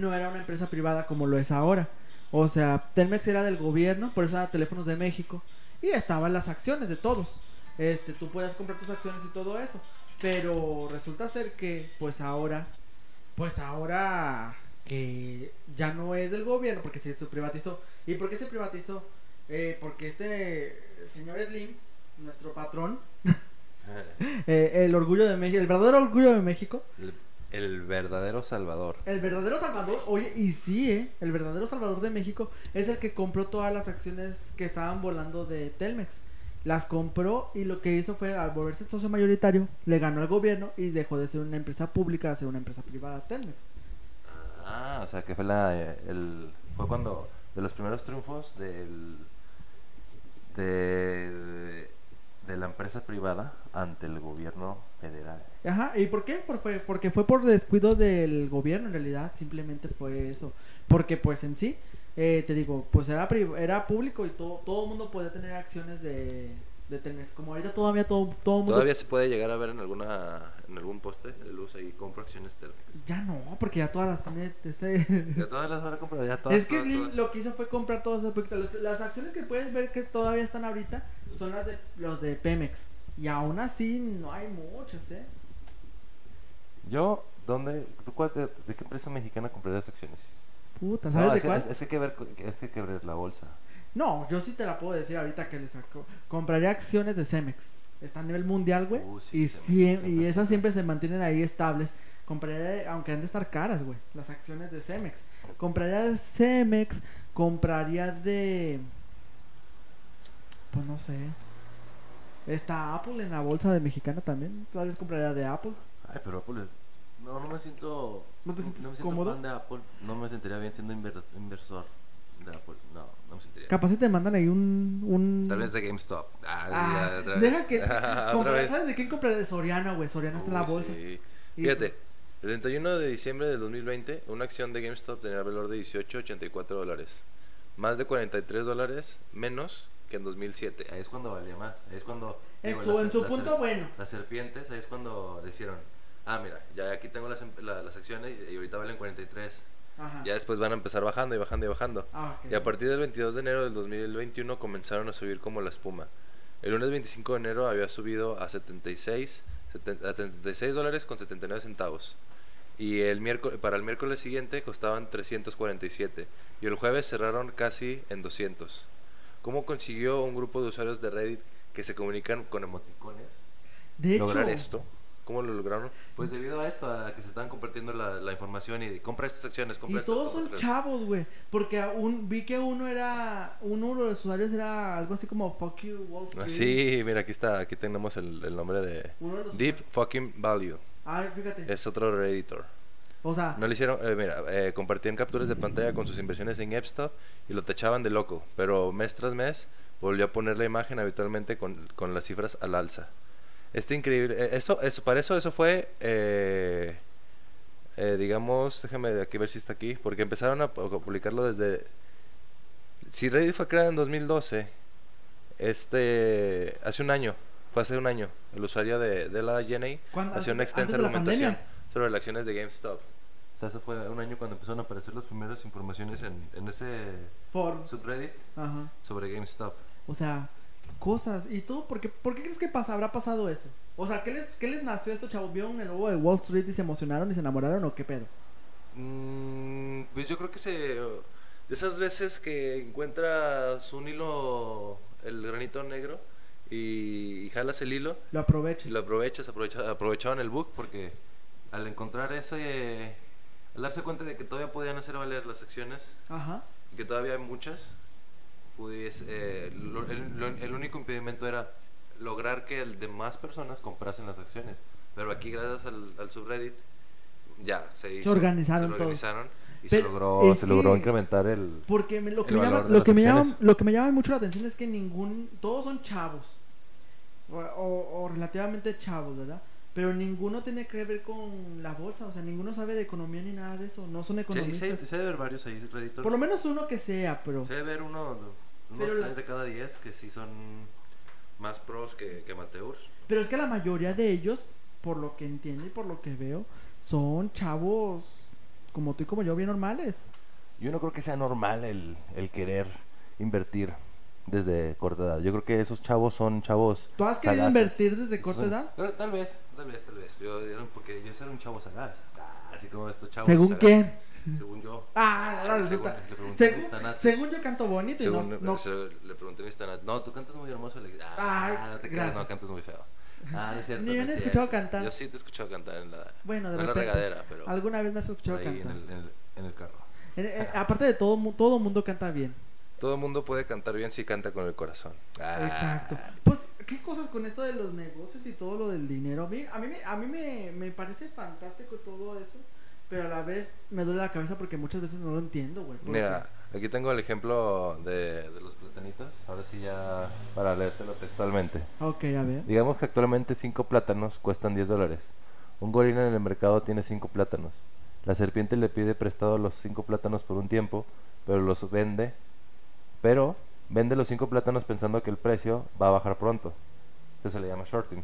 no era una empresa privada como lo es ahora. O sea, Telmex era del gobierno, por eso era Teléfonos de México, y estaban las acciones de todos. Este, tú puedes comprar tus acciones y todo eso. Pero resulta ser que, pues ahora, pues ahora que ya no es del gobierno, porque se privatizó. ¿Y por qué se privatizó? Eh, porque este señor Slim, nuestro patrón, eh, el orgullo de México, el verdadero orgullo de México, El, el verdadero salvador. el verdadero salvador, oye, y sí, eh, el verdadero salvador de México es el que compró todas las acciones que estaban volando de Telmex. Las compró y lo que hizo fue, al volverse el socio mayoritario, le ganó al gobierno y dejó de ser una empresa pública a ser una empresa privada Telmex. Ah, o sea que fue la eh, el fue cuando de los primeros triunfos del de, de la empresa privada ante el gobierno federal. Ajá, ¿y por qué? Por- fue- porque fue por descuido del gobierno en realidad, simplemente fue eso. Porque pues en sí, eh, te digo, pues era, era público y todo, todo el mundo podía tener acciones de, de Telmex. Como ahorita todavía todo, todo el mundo... Todavía se puede llegar a ver en alguna en algún poste de luz ahí compro acciones Telmex. Ya no, porque ya todas las tiene... Este... Ya todas las van a comprar, ya todas. es que todas, Slim todas. lo que hizo fue comprar todas. Las, las acciones que puedes ver que todavía están ahorita son las de los de Pemex. Y aún así no hay muchas, ¿eh? Yo, ¿dónde? ¿Tú cuál, de, de qué empresa mexicana comprarías acciones? Puta, No, ¿sabes es, de cuál? es- es que ver, es que hay que ver la bolsa. No, yo sí te la puedo decir ahorita que le saco. Compraría acciones de Cemex. Está a nivel mundial, güey. Uh, sí, y, Cemex, y esas siempre se mantienen ahí estables. Compraría, aunque han de estar caras, güey, las acciones de Cemex. Compraría de Cemex, compraría de... Pues no sé. Está Apple en la bolsa de mexicana también. Tal vez compraría de Apple. Ay, pero Apple. es- No, no me siento. ¿No te sientes me siento cómodo? fan de Apple. No me sentiría bien siendo inver- inversor de Apple. No, no me sentiría. Capaz si te mandan ahí un... un... Tal vez de GameStop. Ah, Ah, ya, otra vez. deja que... Otra vez. ¿Sabes de quién compraría? De Soriana, güey. Soriana está en la bolsa. sí. Fíjate, el 31 de diciembre del 2020, una acción de GameStop tenía valor de 18.84 dólares. Más de 43 dólares menos que en 2007. Ahí es cuando valía más. Ahí es cuando. En digo, su, las- en su las- punto bueno. Las serpientes, ahí es cuando decieron, ah, mira, ya aquí tengo las, em- la- las acciones y, y ahorita valen 43. Ajá. Ya después van a empezar bajando y bajando y bajando. Ah, ok. Y a partir del 22 de enero del 2021 comenzaron a subir como la espuma. El lunes 25 de enero había subido a 76, seten- a 76 dólares con 79 centavos. Y el miércoles, para el miércoles siguiente costaban 347. Y el jueves cerraron casi en 200. ¿Cómo consiguió un grupo de usuarios de Reddit que se comunican con emoticones De hecho, lograr esto? ¿Cómo lo lograron? Pues debido a esto, a que se estaban compartiendo la, la información y de, compra estas acciones, y compra estas, todos son otras". chavos, güey. Porque un, vi que uno era. Uno de los usuarios era algo así como Fuck You Wall Ah, Street. Sí, mira, aquí está, aquí tenemos el, el nombre de Uno de los Deep Fucking Value. Ah, fíjate. Es otro Redditor. O sea, No le hicieron, eh, mira, eh, compartían capturas de pantalla con sus inversiones en GameStop y lo tachaban de loco, pero mes tras mes volvió a poner la imagen habitualmente con, con las cifras al alza. Este increíble, eh, eso, eso, para eso, eso fue, eh, eh, digamos, déjame aquí ver si está aquí, porque empezaron a, pu- a publicarlo desde, si Reddit fue creado en 2012, este, hace un año, fue hace un año, el usuario de, de la Jenny hacía una extensa argumentación sobre las acciones de GameStop. O sea, eso fue un año cuando empezaron a aparecer las primeras informaciones en, en ese por. subreddit Ajá. sobre GameStop. O sea, cosas. ¿Y tú? ¿Por qué, por qué crees que pasa, habrá pasado eso? O sea, ¿qué les, ¿qué les nació a estos chavos? ¿Vieron el logo de Wall Street y se emocionaron y se enamoraron o qué pedo? Mm, pues yo creo que se... De esas veces que encuentras un hilo, el granito negro, y, y jalas el hilo, Lo aproveches. y lo aprovechas, aprovecha- aprovechaban el bug porque al encontrar ese... Al darse cuenta de que todavía podían hacer valer las acciones, Ajá. que todavía hay muchas, pudies- eh, lo- el, lo- el único impedimento era lograr que el de más personas comprasen las acciones. Pero aquí, gracias al, al subreddit, ya se hizo. organizaron se lo todo. organizaron y Pero se logró, se logró incrementar el. Porque me- lo que me llama, lo que me llama, lo que me llama mucho la atención es que ningún, todos son chavos o, o- o relativamente chavos, ¿verdad? Pero ninguno tiene que ver con la bolsa, o sea, ninguno sabe de economía ni nada de eso, no son Sí, economistas. sí, sí, debe haber varios ahí, Redditor. Por lo menos uno que sea, pero... Se debe ver uno, unos la- tres de cada diez que sí son más pros que, que amateurs. Pero es que la mayoría de ellos, por lo que entiendo y por lo que veo, son chavos como tú y como yo, bien normales. Yo no creo que sea normal el, el querer invertir desde corta edad. Yo creo que esos chavos son chavos. ¿Tú has querido sagaces. invertir desde corta Son- edad? Pero tal vez, tal vez, tal vez. Yo era un- porque yo era un chavo sagaz. Ah, así como estos chavos. ¿Según quién? Según yo. Ah, ahora según, resulta. Según, según yo canto bonito y no... Según no- le pregunté a mis tanates, No, tú cantas muy hermoso. Le dije, ah, Ay, no te creas, gracias. no cantas muy feo. Ah, es cierto. Ni me han es escuchado cantar. Yo sí te he escuchado cantar en la, Bueno, de no en la repente. regadera, pero Alguna vez me has escuchado ahí en cantar. el, en, el, en el carro. Eh, eh, aparte de todo, mu- todo mundo canta bien. Todo el mundo puede cantar bien si canta con el corazón. Ah. Exacto. Pues, ¿qué cosas con esto de los negocios y todo lo del dinero? A mí, a mí, a mí me, me parece fantástico todo eso, pero a la vez me duele la cabeza porque muchas veces no lo entiendo, güey. porque- Mira, aquí tengo el ejemplo de, de los platanitos. Ahora sí ya para leértelo textualmente. Ok, a ver. Digamos que actualmente 5 plátanos cuestan 10 dólares. Un gorila en el mercado tiene 5 plátanos. La serpiente le pide prestado los 5 plátanos por un tiempo, pero los vende. Pero vende los 5 plátanos pensando que el precio va a bajar pronto. Eso se le llama shorting.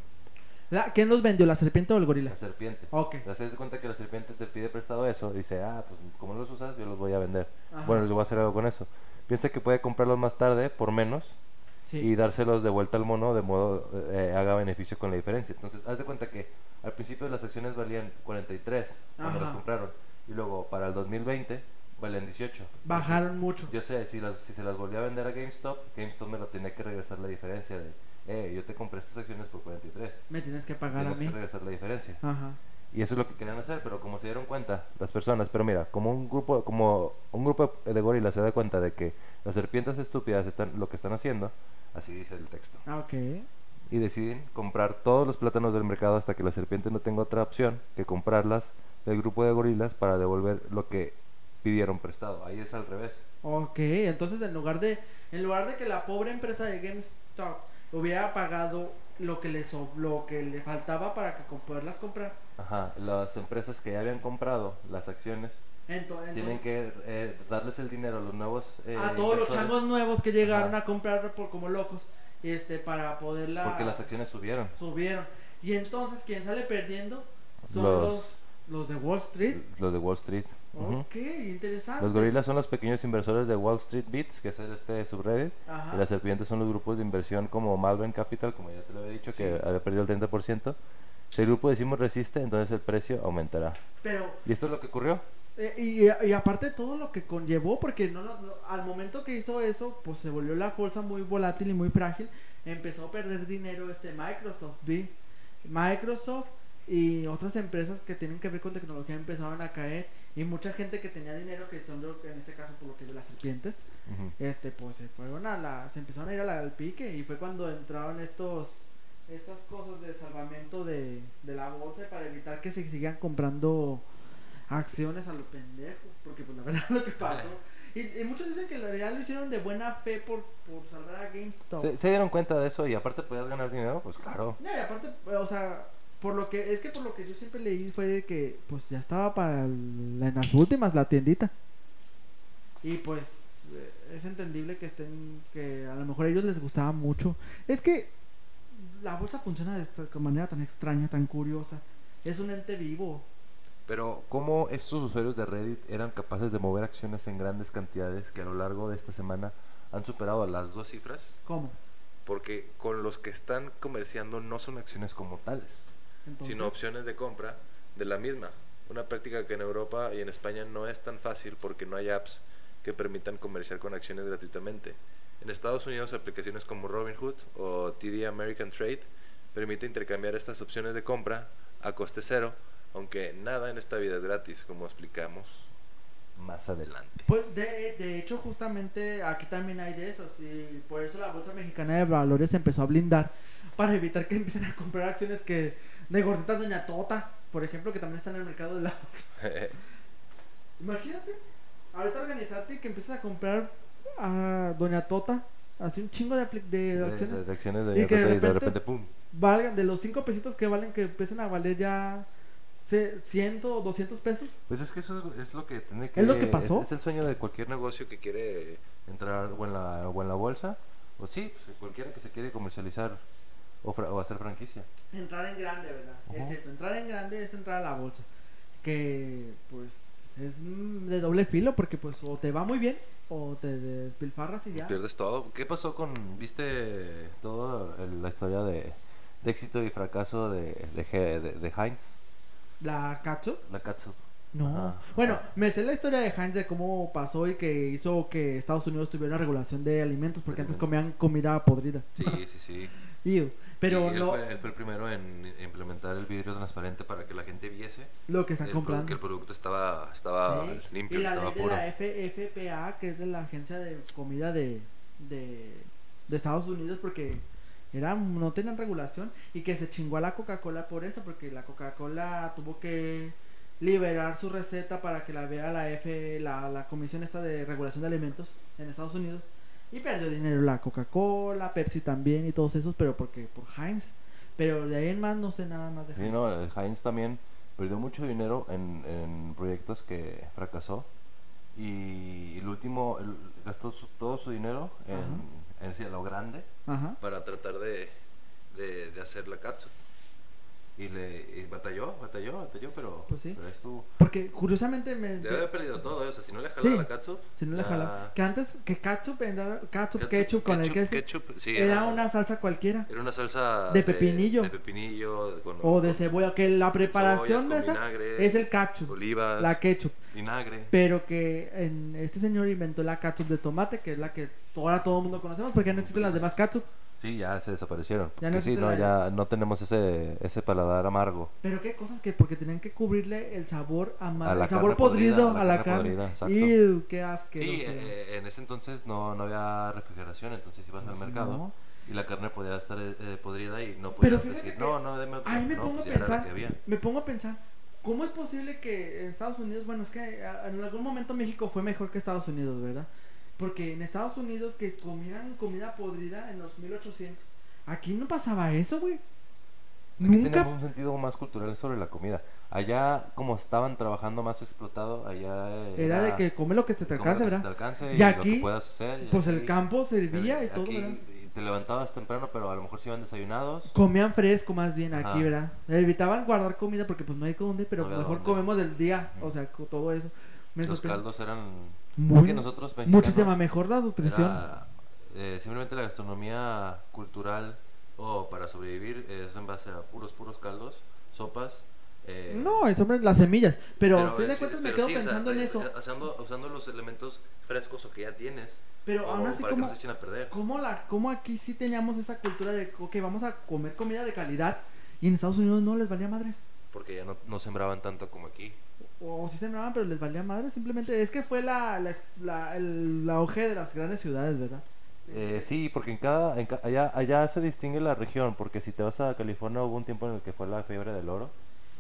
La- ¿Quién los vendió, la serpiente o el gorila? La serpiente. Ok. Te das cuenta que la serpiente te pide prestado eso. Dice, ah, pues como los usas, yo los voy a vender. Ajá. Bueno, yo voy a hacer algo con eso. Piensa que puede comprarlos más tarde por menos Sí. y dárselos de vuelta al mono de modo eh, haga beneficio con la diferencia. Entonces, haz de cuenta que al principio las acciones valían 43 cuando Ajá. las compraron y luego para el 2020 valen 18. Bajaron Entonces, mucho. Yo sé, si, las, si se las volví a vender a GameStop, GameStop me lo tenía que regresar la diferencia de, eh, yo te compré estas acciones por 43. Me tienes que pagar a Tienes mí. que regresar la diferencia. Ajá. Y eso es lo que querían hacer, pero como se dieron cuenta las personas, pero mira, como un grupo, como un grupo de gorilas se da cuenta de que las serpientes estúpidas están lo que están haciendo, así dice el texto, Ah, ok. y deciden comprar todos los plátanos del mercado hasta que la serpiente no tenga otra opción que comprarlas del grupo de gorilas para devolver lo que pidieron prestado. Ahí es al revés. Ok, entonces en lugar de en lugar de que la pobre empresa de GameStop hubiera pagado lo que le lo que le faltaba para que poderlas comprar, Ajá, las empresas que ya habían comprado las acciones entonces, tienen que eh, darles el dinero a los nuevos eh, a todos los changos nuevos que llegaron Ajá. a comprar por como locos, este para poderla porque las acciones subieron. subieron. Y entonces quien sale perdiendo son Los- los los de Wall Street. Los de Wall Street. Ok, interesante. Los gorilas son los pequeños inversores de Wall Street Beats, que es este subreddit. Ajá. Y las serpientes son los grupos de inversión como Malvern Capital, como ya te lo había dicho, Sí. que había perdido el 30%. Si el grupo decimos resiste, entonces el precio aumentará. Pero Y esto es lo que ocurrió. Eh, y, y aparte todo lo que conllevó, porque no, no- no- al momento que hizo eso, pues se volvió la bolsa muy volátil y muy frágil. Empezó a perder dinero este Microsoft, vi. Microsoft y otras empresas que tienen que ver con tecnología empezaron a caer. Y mucha gente que tenía dinero, que son lo- en este caso por lo que yo las serpientes, este pues se fueron a la, se empezaron a ir a la- al pique y fue cuando entraron estos estas cosas de salvamento de, de la bolsa para evitar que se sigan comprando acciones a lo pendejo, porque pues la verdad es lo que pasó. Y, y muchos dicen que en realidad lo hicieron de buena fe por, por salvar a GameStop. ¿Se, se dieron cuenta de eso y aparte podías ganar dinero? Pues claro. No, y aparte, o sea, por lo que es que por lo que yo siempre leí fue de que pues ya estaba para el- en las últimas la tiendita. Y pues eh, es entendible que estén que a lo mejor a ellos les gustaba mucho. Es que la bolsa funciona de esta manera tan extraña, tan curiosa. Es un ente vivo. Pero ¿cómo estos usuarios de Reddit eran capaces de mover acciones en grandes cantidades que a lo largo de esta semana han superado las dos cifras? ¿Cómo? Porque con los que están comerciando no son acciones como tales. Entonces, sino opciones de compra de la misma. Una práctica que en Europa y en España no es tan fácil porque no hay apps que permitan comerciar con acciones gratuitamente. En Estados Unidos, aplicaciones como Robinhood o TD American Trade permiten intercambiar estas opciones de compra a coste cero, aunque nada en esta vida es gratis, como explicamos más adelante. Pues de, de hecho, justamente aquí también hay de esos. Y por eso la Bolsa Mexicana de Valores empezó a blindar para evitar que empiecen a comprar acciones que de gorditas Doña Tota, por ejemplo, que también están en el mercado de la. Imagínate, ahorita organizarte que empieces a comprar a Doña Tota, así un chingo de, de de, acciones. de- de acciones Y de, que de y de repente- repente, pum. valgan, de los 5 pesitos que valen, que empiecen a valer ya ce- 100 o 200 pesos. Pues es que eso es, es lo que tiene que... ¿Es lo que pasó? Es, el sueño de cualquier negocio que quiere entrar o en la, o en la bolsa. O sí, pues cualquiera que se quiere comercializar o, fra- o hacer franquicia. Entrar en grande, ¿verdad? Es eso, entrar en grande es entrar a la bolsa. Que pues es mm, de doble filo porque pues o te va muy bien o te despilfarras y ya. Pierdes todo. ¿Qué pasó con... ¿Viste toda la historia de, de éxito y fracaso de, de, Ge- de, de Heinz? La cacho. La catsup. No. Ajá. Bueno, me sé la historia de Heinz de cómo pasó y que hizo que Estados Unidos tuviera una regulación de alimentos porque antes comían comida podrida. Sí, sí, sí. Pero él, fue, él fue el primero en implementar el vidrio transparente para que la gente viese lo que están comprando. que el producto estaba, estaba Sí. limpio, y la estaba ley de puro. la FFPA, que es de la agencia de comida de, de, de Estados Unidos, porque era, no tenían regulación y que se chingó a la Coca-Cola por eso, porque la Coca-Cola tuvo que liberar su receta para que la vea la F, la, la comisión esta de regulación de alimentos en Estados Unidos y perdió dinero la Coca-Cola, Pepsi también y todos esos, pero porque por Heinz. Pero de ahí en más no sé nada más de Sí, Heinz. no, el Heinz también perdió mucho dinero en, en proyectos que fracasó y el último gastó su- todo su dinero en, en sí, a lo grande Ajá. para tratar de, de, de hacer la catsup. Y le y batalló, batalló, batalló, pero, Pues sí. pero estuvo. Porque curiosamente me... Debe haber perdido todo, ¿eh? o sea, si no le jalaba Sí, la catsup. Si no le ya- jala. Que antes, que ketchup, era, ketchup, Ketchup, ketchup, con el que ketchup, sí, era era- una salsa cualquiera. Era una salsa De pepinillo. De, pepinillo. Con, O de con cebolla, que la preparación de esa vinagre, es el ketchup, olivas, la ketchup. vinagre. Pero que en, este señor inventó la ketchup de tomate, que es la que ahora todo el mundo conocemos, porque no existen las demás ketchups. Sí, ya se desaparecieron. Ya no sí, no, ya no tenemos ese, ese paladar amargo. Pero qué cosas que, porque tenían que cubrirle el sabor amargo, el sabor podrida, podrido a la carne carne. podrida. Ew, qué. Sí, eh, en ese entonces no, no había refrigeración, entonces ibas al Pues mercado no. y la carne podía estar eh, podrida y no Pero podías fíjate decir, que no, no, deme otra. Ahí me no, pongo pues a pensar, me pongo a pensar, ¿cómo es posible que en Estados Unidos, bueno, es que en algún momento México fue mejor que Estados Unidos, ¿verdad? Porque en Estados Unidos que comían comida podrida en los 1800, aquí no pasaba eso, güey. Aquí Nunca. teníamos un sentido más cultural sobre la comida. Allá, como estaban trabajando más explotado, allá Era de que come lo que se te alcance, ¿verdad? te alcance Y y, lo aquí, que puedas hacer. y Pues el aquí- campo servía y todo, aquí ¿verdad? te levantabas temprano, pero a lo mejor se iban desayunados. Comían fresco más bien aquí. ¿verdad? Evitaban guardar comida porque pues no hay dónde, pero No mejor dónde. comemos del día, o sea, todo eso. Me Los sorprende. caldos eran... Muy- es que nosotros Muchísima mejor la nutrición. era, eh, simplemente la gastronomía cultural o para sobrevivir es en base a puros, puros caldos, sopas. eh, No, es sobre las semillas. Pero, a fin eh, de sí, cuentas me pero quedo sí, o sea, pensando en eh, eso. eh, Usando, usando los elementos frescos o que ya tienes. Pero o aún así, que como. ¿cómo, la, ¿cómo aquí sí teníamos esa cultura de, ok, vamos a comer comida de calidad y en Estados Unidos no les valía madres? Porque ya no, no sembraban tanto como aquí. O sí sembraban, pero les valía madres. Simplemente es que fue la, la, la, el la auge de las grandes ciudades, ¿verdad? Eh, sí, porque en cada, en ca- allá, allá se distingue la región, porque si te vas a California hubo un tiempo en el que fue la fiebre del oro.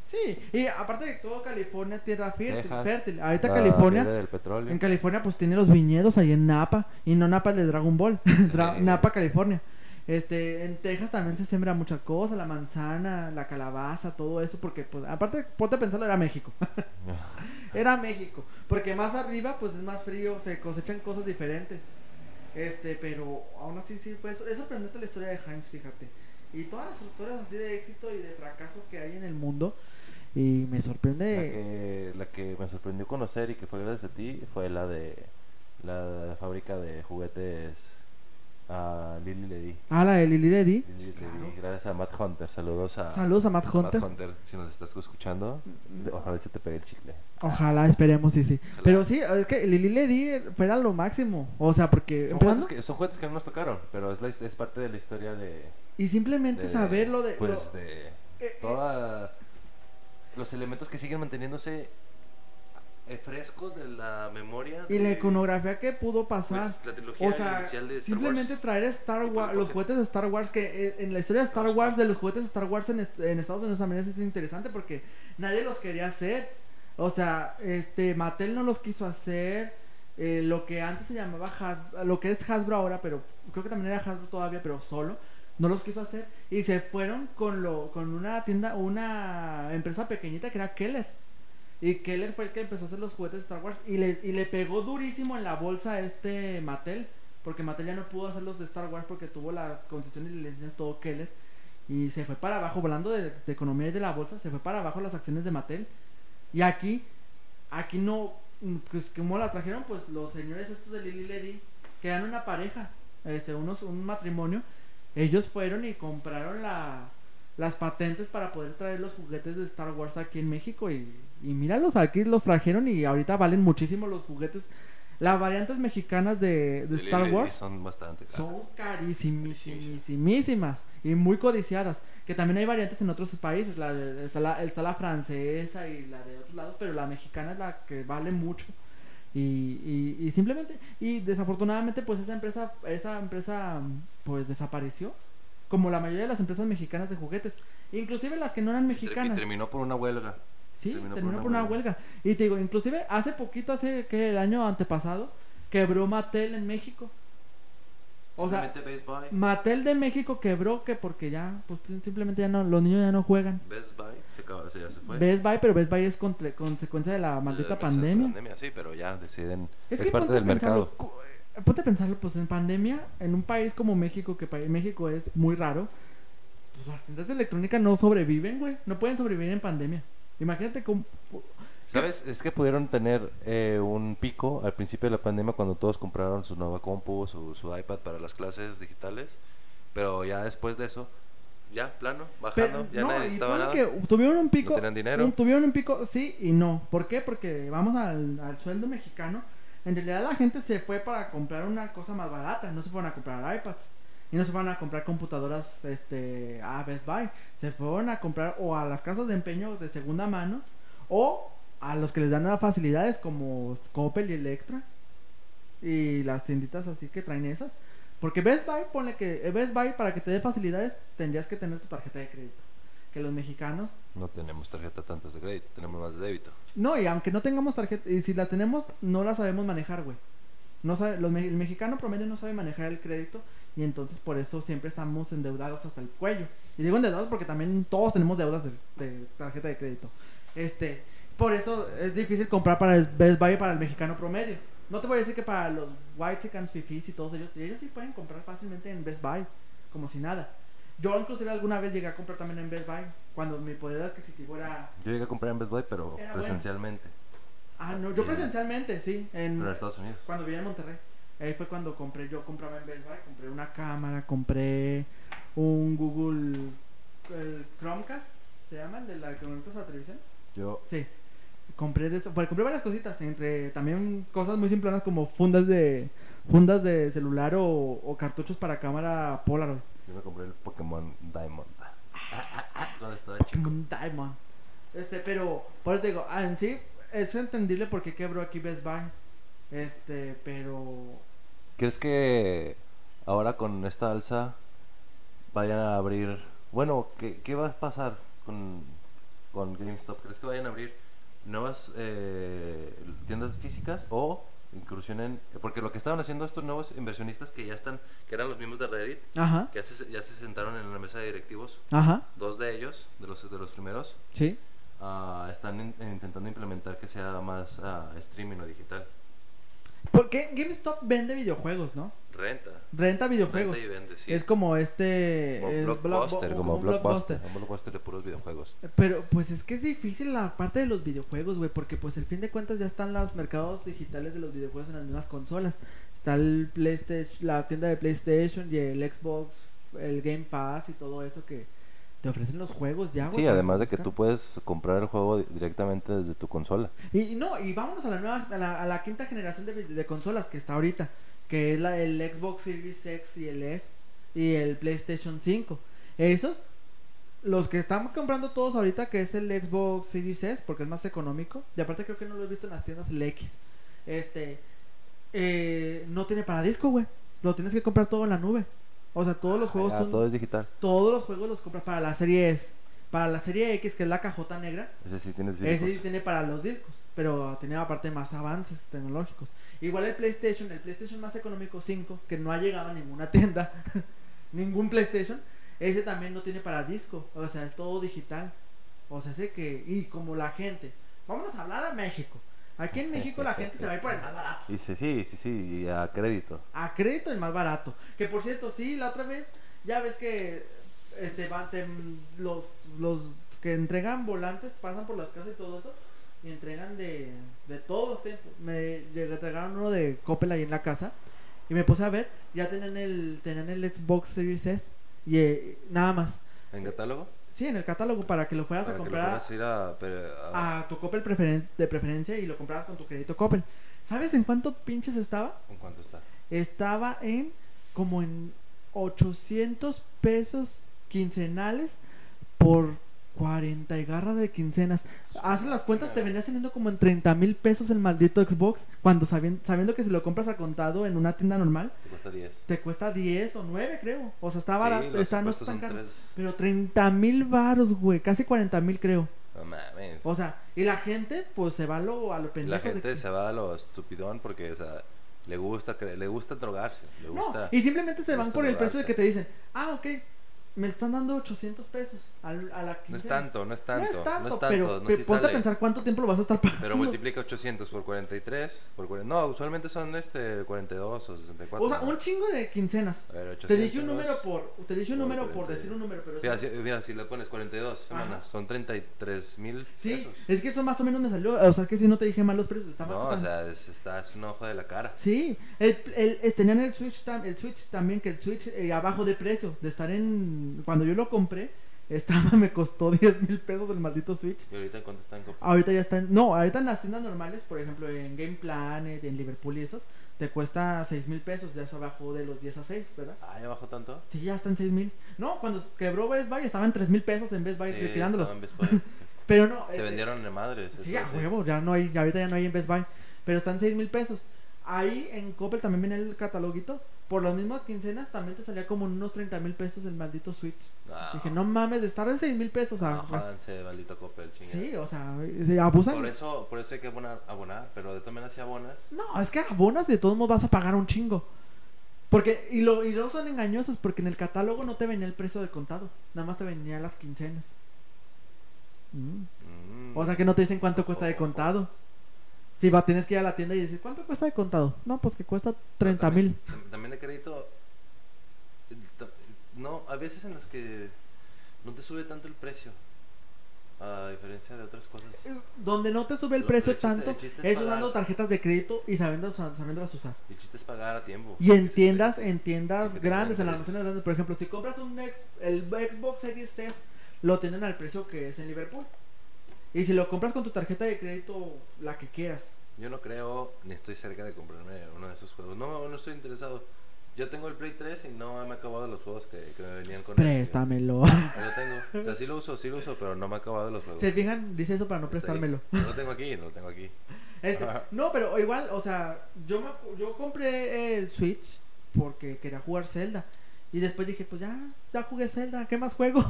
Sí, y aparte de todo, California, tierra fértil. Fértil. Ahorita California, fiebre del petróleo. en California pues tiene los viñedos ahí en Napa. Y no Napa de Dragon Ball, Dra- Eh. Napa, California. Este, en Texas también se siembra mucha cosa, la manzana, la calabaza, todo eso, porque pues aparte, ponte a pensarlo, era México. Era México, porque más arriba pues es más frío, se cosechan cosas diferentes. Este, pero aún así sí fue sorprendente la historia de Heinz, fíjate. Y todas las historias así de éxito y de fracaso que hay en el mundo. Y me sorprende. la que me sorprendió conocer y que fue gracias a ti fue la de la fábrica de juguetes a Lily Ledy. Ah, la de Lily Ledy. Lily Claro. Gracias a Matt Hunter. Saludos a, Saludos a Matt Hunter. Matt Hunter. Si nos estás escuchando, ojalá se te pegue el chicle. Ojalá, esperemos, sí, sí. Ojalá. Pero sí, es que Lily Ledy fuera lo máximo. O sea, porque Son juguetes, que, son juguetes que no nos tocaron, pero es, la- es parte de la historia de. Y simplemente de- saber lo de. Pues lo- de. eh, eh, Toda. Los elementos que siguen manteniéndose frescos de la memoria. y la iconografía que pudo pasar. Pues, la trilogía O sea, inicial de Star simplemente Wars. traer Star Wars, los juguetes de Star Wars, que eh, en la historia de Star Wars, de los juguetes de Star Wars en Estados Unidos también es interesante porque nadie los quería hacer. O sea, este, Mattel no los quiso hacer. eh, lo que antes se llamaba Hasbro, lo que es Hasbro ahora, pero creo que también era Hasbro todavía, pero solo. no los quiso hacer y se fueron con lo con una tienda, una empresa pequeñita que era Keller. Y Keller fue el que empezó a hacer los juguetes de Star Wars y le, y le pegó durísimo en la bolsa a este Mattel, porque Mattel ya no pudo hacer los de Star Wars porque tuvo las concesiones y licencias todo Keller. Y se fue para abajo, hablando de, de economía y de la bolsa, se fue para abajo las acciones de Mattel. Y aquí, aquí no, pues como la trajeron, pues los señores estos de Lily Ledy, que eran una pareja, este, unos, un matrimonio, ellos fueron y compraron la, las patentes para poder traer los juguetes de Star Wars aquí en México y, y míralos, aquí los trajeron y ahorita valen muchísimo los juguetes. Las variantes mexicanas de, de De Star Wars son bastante caras. son carísimísimas y muy codiciadas. Que también hay variantes en otros países. La de- está, la, está la francesa y la de otros lados, pero la mexicana es la que vale mucho. Y, y, y simplemente, y desafortunadamente, pues esa empresa, esa empresa, pues desapareció. Como la mayoría de las empresas mexicanas de juguetes. Inclusive las que no eran Y mexicanas. terminó por una huelga. Sí, Terminó terminó, por por una una huelga. Y te digo, inclusive hace poquito, hace que el año antepasado, quebró Mattel en México. O sea, Simplemente Best Buy. Mattel de México quebró que porque ya, pues simplemente ya no, los niños ya no juegan. Best Buy se acabó, o sea, ya se fue. Best Buy, pero Best Buy es contra- consecuencia de la maldita La pandemia. Sí, pero ya deciden. Es, Es, que parte del pensarlo, mercado. eh, Ponte a pensarlo, pues en pandemia, en un país como México, que México es muy raro, pues las tiendas de electrónica no sobreviven, güey. No pueden sobrevivir en pandemia. Imagínate cómo... ¿Sabes? Es que pudieron tener eh, un pico al principio de la pandemia cuando todos compraron su nueva compu, su, su iPad para las clases digitales. Pero ya después de eso, ya, plano, bajando, Pero, ya no, nadie ponle nada. que tuvieron un pico. No tenían dinero. un- tuvieron un pico, sí y no. ¿Por qué? Porque vamos al, al sueldo mexicano. En realidad la gente se fue para comprar una cosa más barata. No se fueron a comprar iPads. Y no se fueron a comprar computadoras este, a Best Buy. Se fueron a comprar o a las casas de empeño de segunda mano. O a los que les dan facilidades como Scopel y Electra. Y las tienditas así que traen esas. Porque Best Buy, ponle que eh, Best Buy para que te dé facilidades tendrías que tener tu tarjeta de crédito. Que los mexicanos No tenemos tarjeta tantos de crédito, tenemos más de débito. no, y aunque no tengamos tarjeta, y si la tenemos, no la sabemos manejar, güey. No sabe, los el mexicano promedio no sabe manejar el crédito y entonces por eso siempre estamos endeudados hasta el cuello. Y digo endeudados porque también todos tenemos deudas de, de tarjeta de crédito. Este, por eso es difícil comprar para el Best Buy para el mexicano promedio. No te voy a decir que para los White Chickens, Fifis y todos ellos, ellos sí pueden comprar fácilmente en Best Buy, como si nada. Yo inclusive alguna vez llegué a comprar también en Best Buy, cuando mi poder adquisitivo era... Yo llegué a comprar en Best Buy, pero bueno. presencialmente. Ah, no, yo presencialmente, sí, en, Pero en Estados Unidos. cuando vivía en Monterrey. Ahí fue cuando compré, yo compraba en Best Buy, compré una cámara, compré un Google el Chromecast, se llama, el de la que conectas a la televisión. Yo, Sí. Compré de eso, pues, compré varias cositas, entre también cosas muy simplonas como fundas de fundas de celular o, o cartuchos para cámara Polaroid. yo me compré el Pokémon Diamond. Cuando estaba chico. Pokémon Diamond. Este, pero por eso te digo, ah, en sí es entendible por qué quebró aquí Best Buy. Este, pero ¿Crees que ahora con esta alza vayan a abrir... Bueno, ¿qué, qué va a pasar con, con GameStop? ¿Crees que vayan a abrir nuevas eh, tiendas físicas o incursionen? Porque lo que estaban haciendo estos nuevos inversionistas que ya están, que eran los mismos de Reddit, Ajá, que ya se, ya se sentaron en la mesa de directivos, ajá, dos de ellos, de los, de los primeros, sí. ah, están in- intentando implementar que sea más ah, streaming o digital. Porque GameStop vende videojuegos, ¿no? Renta. Renta videojuegos. Renta y vende, sí. Es como este. Como es blockbuster, blockbu- como blockbuster, un blockbuster de puros videojuegos. Pero pues es que es difícil la parte de los videojuegos, güey, porque pues al fin de cuentas ya están los mercados digitales de los videojuegos en las mismas consolas. Está el PlayStation, la tienda de PlayStation y el Xbox, el Game Pass y todo eso que te ofrecen los juegos ya, güey. Sí, además de que tú puedes comprar el juego di- directamente desde tu consola. Y, y no, y vámonos a la nueva, a la, a la quinta generación de, de consolas que está ahorita, que es la, el Xbox Series X y el S y el PlayStation 5. Esos, los que estamos comprando todos ahorita, que es el Xbox Series S, porque es más económico, y aparte creo que no lo he visto en las tiendas el X, este, eh, no tiene para disco, güey. Lo tienes que comprar todo en la nube. O sea, todos los juegos Ah, son, todo es digital. todos los juegos los compras para la serie S. Para la serie X, que es la cajota negra, Ese sí tienes ese sí tiene para los discos, pero tiene aparte más avances tecnológicos. Igual el PlayStation, el PlayStation más económico 5, que no ha llegado a ninguna tienda. ningún PlayStation, ese también no tiene para disco, o sea, es todo digital. O sea, sé que, y como la gente, vamos a hablar a México. Aquí en México la gente se va a ir por el más barato. Dice, sí, sí, sí, y a crédito. A crédito el más barato. Que por cierto, sí, la otra vez, ya ves que este, van, te- los, los que entregan volantes pasan por las casas y todo eso. Y entregan de, de todo. te- Me llegué- entregaron uno de Coppel ahí en la casa. Y me puse a ver, ya tenían el, tenían el Xbox Series S. Y eh, nada más. ¿En catálogo? Sí, en el catálogo para que lo fueras Para a comprar puedas ir a... pero- a- a tu Coppel preferen- de preferencia y lo comprabas con tu crédito Coppel. ¿Sabes en cuánto pinches estaba? ¿En cuánto está? estaba en como en 800 pesos quincenales por 40 y garra de quincenas. Haz las cuentas, te venía saliendo como en 30 mil pesos el maldito Xbox. Cuando sabien- sabiendo que si lo compras a contado en una tienda normal, Te cuesta 10. te cuesta 10 o 9, creo. O sea, está barato, está, no está tan caro. Pero 30 mil varos, güey, casi 40 mil, creo. No mames. O sea, y la gente, pues se va a lo, a lo pendejo. la gente se va a lo estupidón porque, o sea, le gusta, le gusta drogarse. Le No, gusta... y simplemente se van por el precio de que te dicen, ah, ok, me están dando 800 pesos al- a la No es quincena". tanto, no es tanto. No es tanto, no es tanto, pero no pe- sí ponte a sale. pensar cuánto tiempo lo vas a estar pagando. Pero multiplica 800 por 43, por 40, no, usualmente son este 42 o 64. O sea, un chingo de quincenas. A ver, Te dije un 800 número por, te dije un por número por 40. decir un número, pero Mira, si, mira, si le pones 42 Ajá. semanas, son 33 mil Sí, pesos. es que eso más o menos me salió, o sea, que si no te dije mal los precios, estaba No, o sea, es, está, es un ojo de la cara. Sí, el, el- el- tenían el Switch, tam- el Switch también, que el Switch eh, abajo de precio, de estar en... Cuando yo lo compré, estaba, me costó 10 mil pesos el maldito Switch. ¿Y ahorita cuánto están? compa? Ahorita ya están, no, ahorita en las tiendas normales, por ejemplo en Game Planet, en Liverpool y esos, te cuesta 6 mil pesos, ya se bajó de los 10 a 6, ¿verdad? Ah, ¿ya bajó tanto? Sí, ya están 6 mil. No, cuando quebró Best Buy estaban 3 mil pesos en Best Buy Sí, liquidándolos. estaban Best Buy. Pero no, Se este, vendieron de madres. Sí, a huevo, ya no hay, ahorita ya no hay en Best Buy. Pero están 6 mil pesos. Ahí en Coppel también viene el cataloguito. Por las mismas quincenas también te salía como unos 30 mil pesos el maldito Switch. Ah, Dije, no mames, de estar en 6 mil pesos a... no, jódanse, maldito Coppel, chingada. sí, o sea, se abusan. Por eso, por eso hay que abonar, abonar, pero de todas maneras si abonas, No, es que abonas de todos modos vas a pagar un chingo. Porque, y lo, y luego son engañosos, porque en el catálogo no te venía el precio de contado, nada más te venía las quincenas. Mm. mm, O sea que no te dicen cuánto cuesta de contado. Si va, tienes que ir a la tienda y decir, ¿cuánto cuesta de contado? No, pues que cuesta pero 30 mil. también- tam- También de crédito, eh, no, a veces en las que no te sube tanto el precio, a diferencia de otras cosas. Donde no te sube el Lo- precio chiste- tanto el es usando tarjetas de crédito y sabiendo, sabiéndolas usar. El chiste es pagar a tiempo. Y en Sí, tiendas, sí. en tiendas Sí, grandes, en las almacenes grandes, por ejemplo, si compras un ex- el Xbox Series S, lo tienen al precio que es en Liverpool. Y si lo compras con tu tarjeta de crédito, la que quieras. Yo no creo, ni estoy cerca de comprarme uno de esos juegos. No, no estoy interesado. Yo tengo el Play 3 y no me he acabado los juegos que, que me venían con él. Préstamelo. Yo lo tengo. O sea, sí lo uso, sí lo uso, pero no me he acabado los juegos. Se fijan, dice eso para no prestármelo. No lo tengo aquí, no lo tengo aquí. Este, no, pero igual, o sea, yo, me, yo compré el Switch porque quería jugar Zelda. Y después dije, pues ya, ya jugué Zelda, ¿qué más juego?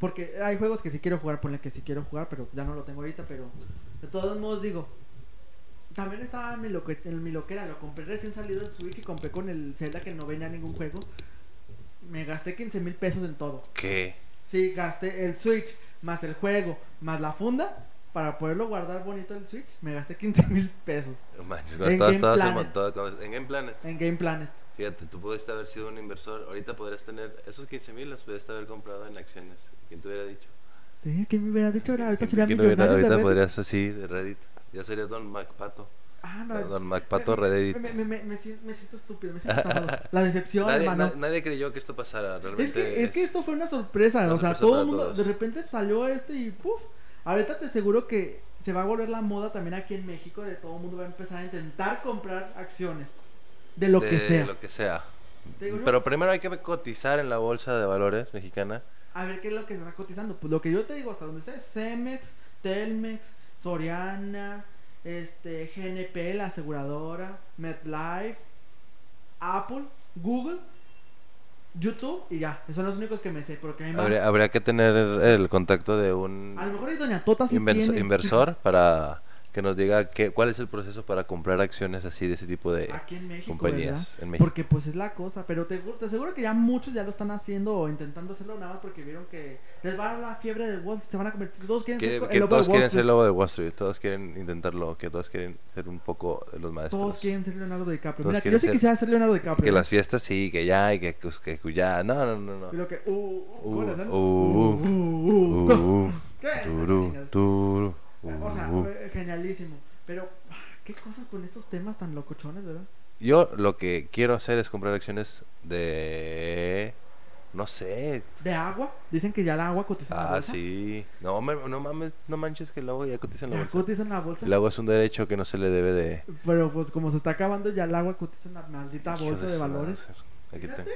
Porque hay juegos que sí quiero jugar, ponle que sí quiero jugar, pero ya no lo tengo ahorita, pero de todos modos digo, también estaba en mi, loque- en mi loquera, lo compré recién salido el Switch y compré con el Zelda que no venía ningún juego. Me gasté 15 mil pesos en todo. ¿Qué? Sí, gasté el Switch, más el juego, más la funda, para poderlo guardar bonito el Switch, me gasté 15 mil pesos En Game Planet. en Game Planet. en Game Planet. Fíjate, tú pudiste haber sido un inversor. Ahorita podrías tener esos 15 mil, los pudiste haber comprado en acciones. ¿Quién te hubiera dicho? ¿Quién me hubiera dicho? Ahorita ¿Quién- sería millonario Ahorita podrías así, de Reddit. Ya sería Don MacPato. Ah, no. Don MacPato Reddit. Me, me, me, me siento, me siento estúpido, me siento estafado. La decepción, Nadie, hermano. na- nadie creyó que esto pasara. Realmente Es que, es que esto fue una sorpresa, Una o sea, sorpresa todo el mundo, todos. de repente salió esto y puf. Ahorita te aseguro que se va a volver la moda también aquí en México, de todo el mundo va a empezar a intentar comprar acciones, de lo que de sea. lo que sea. Te digo, no, Pero primero hay que cotizar en la bolsa de valores mexicana. A ver qué es lo que se está cotizando. Pues lo que yo te digo, hasta donde sé, Cemex, Telmex, Soriana, este, GNP, la aseguradora, MedLife, Apple, Google, YouTube y ya. Esos son los únicos que me sé, porque hay más. Habría, habría que tener el contacto de un A lo mejor hay Doña Tota sí inverso- tiene. inversor para que nos diga que, cuál es el proceso para comprar acciones así de ese tipo de Aquí en México, compañías en México. Porque pues es la cosa, pero te, te aseguro que ya muchos ya lo están haciendo o intentando hacerlo nada más porque vieron que les va a dar la fiebre de Wall Street, se van a convertir, todos quieren Que, ser que el lobo todos de Wall quieren ser el lobo de Wall Street, todos quieren intentarlo, que todos quieren ser un poco de los maestros. Todos quieren ser Leonardo DiCaprio. Todos Mira, que yo sí ser- quisiera ser Leonardo DiCaprio. Que las fiestas sí, que ya, y que, que, que ya, no, no, no, no. Y lo que, uh, uh, ¿cómo Uh, uh, Uh, uh, uh. Uh, ¿Qué? Uh. Genialísimo. Pero, ah, qué cosas con estos temas tan locochones, ¿verdad? Yo lo que quiero hacer es comprar acciones de... No sé. De agua, dicen que ya el agua cotiza en la Ah, bolsa. sí. No, me- no mames, no manches que el agua ya cotiza en la Ya bolsa. cotiza en la bolsa. El agua es un derecho que no se le debe de... Pero pues como se está acabando ya el agua cotiza en la maldita bolsa de valores. Aquí te- Fíjate.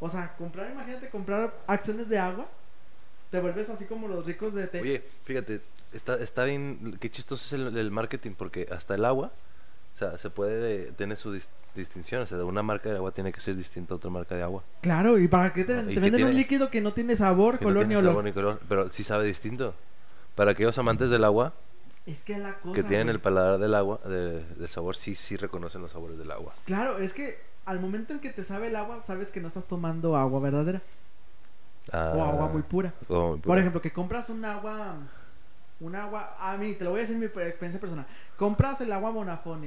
O sea, comprar, imagínate comprar acciones de agua. Te vuelves así como los ricos de té. Oye, fíjate, está, está bien, qué chistoso es el, el marketing, porque hasta el agua, o sea, se puede, tiene su dis- distinción, o sea, de una marca de agua tiene que ser distinta a otra marca de agua. Claro, ¿y para qué te, Ah, te ¿y qué venden un líquido que no tiene sabor, que no color ni tiene olor? sabor ni color, pero sí sabe distinto. Para aquellos amantes del agua, Es que la cosa. que tienen güey. el paladar del agua, de- del sabor, sí, sí reconocen los sabores del agua. Claro, es que al momento en que te sabe el agua, sabes que no estás tomando agua verdadera Ah, o agua muy pura. muy Por ejemplo, que compras un agua. Un agua. A mí, te lo voy a decir mi experiencia personal. Compras el agua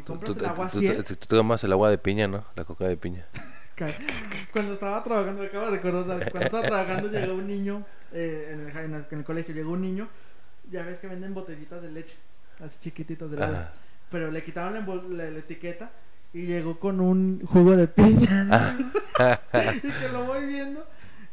Tú- compras el agua 100. tú- tomas el agua de piña, ¿no? La coca de piña. Cuando estaba trabajando, me acabo de recordar, cuando estaba trabajando llegó un niño, eh, en, el, en el- en el colegio llegó un niño, ya ves que venden botellitas de leche, así chiquititas de lado, Ajá. pero le quitaron la- la etiqueta y llegó con un jugo de piña. y que lo voy viendo,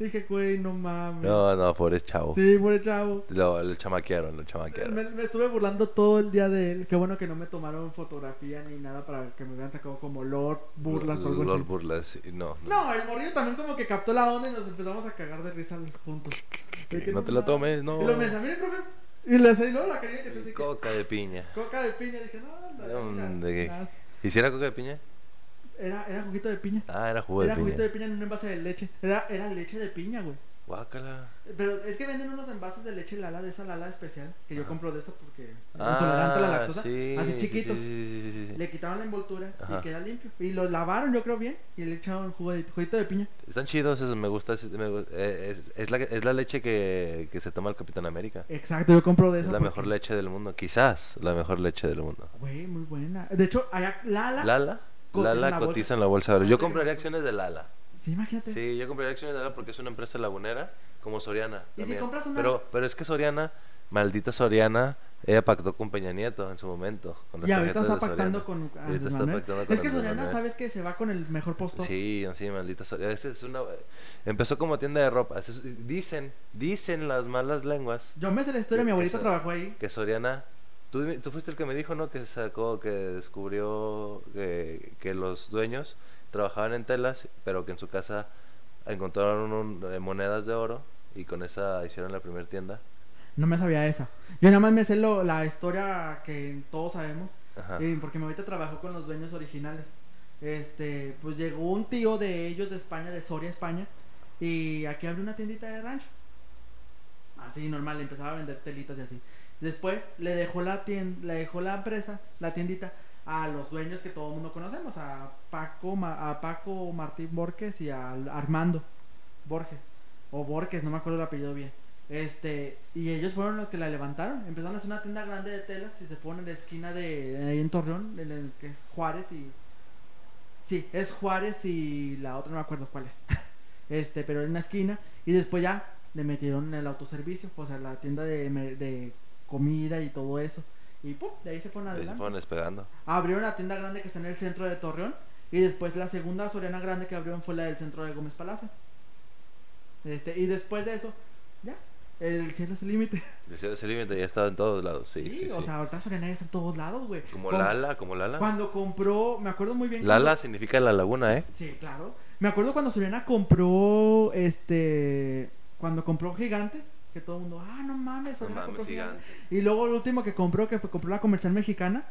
dije, güey, no mames. No, no, pobre chavo. Sí, pobre chavo. Lo, lo chamaquearon, lo chamaquearon. Me, me estuve burlando todo el día de él. Qué bueno que no me tomaron fotografía ni nada para que me hubieran sacado como Lord Burlas o algo Lord así. Burlas, no. no. No, el morrillo también como que captó la onda y nos empezamos a cagar de risa juntos. Que no te lo tomes, no. Y lo me decía, mire, profe. Y le luego la quería que se que- Coca de piña. Coca de piña. Dije, no, no, Mm, no, ¿de qué? no. ¿Hiciera coca de piña? Era, era juguito de piña. Ah, era jugo de Era piña. juguito de piña en un envase de leche. Era, era leche de piña, güey. Guácala. Pero es que venden unos envases de leche Lala, de esa Lala especial. Que yo compro de esa porque Ah, intolerante a la lactosa. sí, así sí, chiquitos. Sí, sí. Le quitaron la envoltura Ajá. y queda limpio. Y lo lavaron, yo creo bien. Y le echaron jugo de, juguito de piña. Están chidos esos, me gusta. me eh, es, es la, es la leche que, que se toma el Capitán América. Exacto, yo compro de Es esa. la porque- mejor leche del mundo. Quizás la mejor leche del mundo. Güey, muy buena. De hecho, allá, Lala. Lala. Lala la cotiza en la bolsa. de valores. Yo compraría acciones de Lala. Sí, imagínate. Sí, yo compraría acciones de Lala porque es una empresa lagunera como Soriana. ¿Y si compras una- Pero, pero es que Soriana, maldita Soriana, ella pactó con Peña Nieto en su momento. Con Y ahorita está pactando con ah, ahorita está pactando con Es que Soriana, Manuel. sabes que se va con el mejor postor. Sí, sí, maldita Soriana. Es una... Empezó como tienda de ropa. Dicen, dicen las malas lenguas Yo me sé la historia, mi abuelita trabajó ahí. que Soriana... Tú, fuiste el que me dijo, ¿no? Que sacó, que descubrió que, que los dueños trabajaban en telas, pero que en su casa encontraron un- eh, monedas de oro y con esa hicieron la primera tienda. No me sabía esa. Yo nada más me sé lo, la historia que todos sabemos. Ajá. eh, porque mi abuelita trabajó con los dueños originales. Este, pues llegó un tío de ellos de España, de Soria, España. Y aquí abrió una tiendita de rancho. Así normal, empezaba a vender telitas y así. Después le dejó la tienda, le dejó la empresa, la tiendita, a los dueños que todo el mundo conocemos, a Paco, a Paco Martín Borges y a Armando Borges. O Borges, no me acuerdo el apellido bien. Este, y ellos fueron los que la levantaron. Empezaron a hacer una tienda grande de telas y se pone en la esquina de ahí en Torreón, en el que es Juárez y Sí, es Juárez y la otra no me acuerdo cuál es. Este, pero en una esquina y después ya le metieron el autoservicio, o sea, la tienda de comida y todo eso. Y pum, de ahí se fueron Ahí se adelante. fueron despegando. Abrieron la tienda grande que está en el centro de Torreón y después la segunda Soriana grande que abrieron fue la del centro de Gómez Palacio. Este, y después de eso, ya, el cielo es el límite. Decía ese límite ya estaba en todos lados. Sí, sí, sí. o sea, ahorita Soriana ya está en todos lados, güey. como Con- Lala, como Lala. Cuando compró, me acuerdo muy bien. Lala significa la laguna, ¿eh? Sí, claro. Me acuerdo cuando Soriana compró, este, cuando compró Gigante, que todo el mundo, ah, no mames, No mames, gigante. Y luego el último que compró, que fue, compró la comercial mexicana,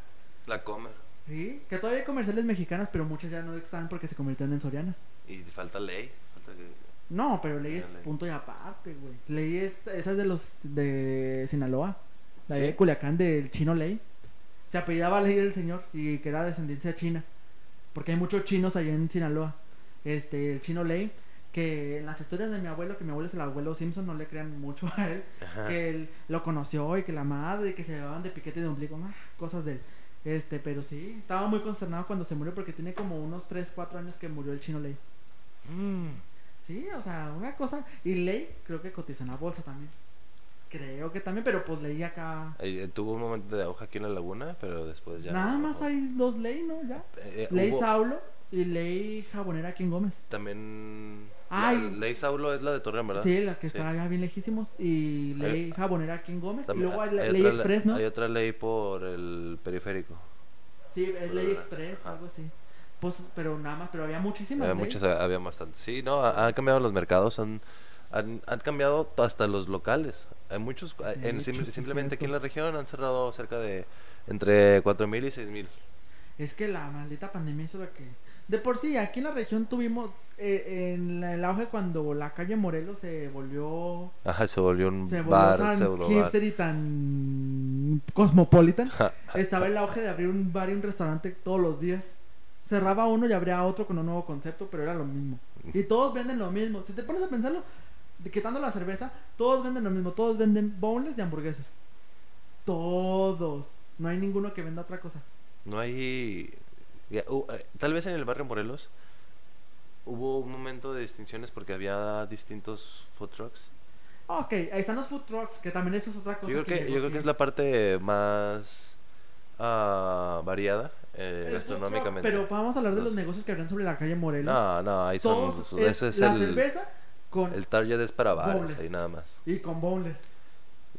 La comer. sí, que todavía hay comerciales mexicanas, pero muchas ya no están porque se convirtieron en Sorianas. Y falta ley. Falta que... No, pero ley es Ley. punto y aparte, güey. Ley es, esa es de los de Sinaloa. La ¿Sí? de Culiacán del chino ley. Se apellidaba Ley el señor y que era descendencia china. Porque hay muchos chinos allá en Sinaloa. Este, el chino Ley, que en las historias de mi abuelo, que mi abuelo es el abuelo Simpson, no le crean mucho a él, que él lo conoció y que la madre, y que se llevaban de piquete de ombligo, ah, cosas de él. Este, pero sí, estaba muy consternado cuando se murió porque tiene como unos 3, 4 años que murió el chino Ley. Mm. Sí, o sea, una cosa. Y Ley creo que cotiza en la bolsa también. Creo que también, pero pues leí acá. Eh, tuvo un momento de auge aquí en la laguna, pero después ya. Nada no, más hay dos Ley, ¿no? Ya. Eh, eh, Ley hubo Saulo y Ley Jabonera aquí en Gómez. También. Ay. la- Ley Saulo es la de Torreón, ¿verdad? Sí, la que está Sí. allá bien lejísimos. Y Ley Jabonera aquí en Gómez. También y luego hay, hay Ley otra Express, ¿no? Hay otra ley por el periférico. Sí, es Ley. Express, algo así. Pues, pero nada más, pero había muchísimas. Había leyes. muchas, había bastante. Sí, no, ha- han cambiado los mercados, han, han, han cambiado hasta los locales. Hay muchos, De en- hecho, sim- sí, simplemente aquí en la región han cerrado cerca de entre 4.000 y 6.000. Es que la maldita pandemia hizo lo que... De por sí, aquí en la región tuvimos... eh, en el auge cuando la calle Morelos se volvió... Ajá, se volvió un Se volvió bar, tan pseudo bar. hipster y tan cosmopolitan. Estaba el auge de abrir un bar y un restaurante todos los días. Cerraba uno y abría otro con un nuevo concepto, pero era lo mismo. Y todos venden lo mismo. Si te pones a pensarlo, quitando la cerveza, todos venden lo mismo. Todos venden boneless y hamburguesas. Todos. No hay ninguno que venda otra cosa. No hay... uh, eh, tal vez en el barrio Morelos hubo un momento de distinciones porque había distintos food trucks. Ok, ahí están los food trucks, que también esa es otra cosa. Yo creo que, yo creo que es la parte más ah, variada eh, truck, gastronómicamente. Pero vamos a hablar de Los- los negocios que habrían sobre la calle Morelos. No, no, ahí son... Todos es es la el, cerveza con el target es para bares, ahí nada más. y con boneless.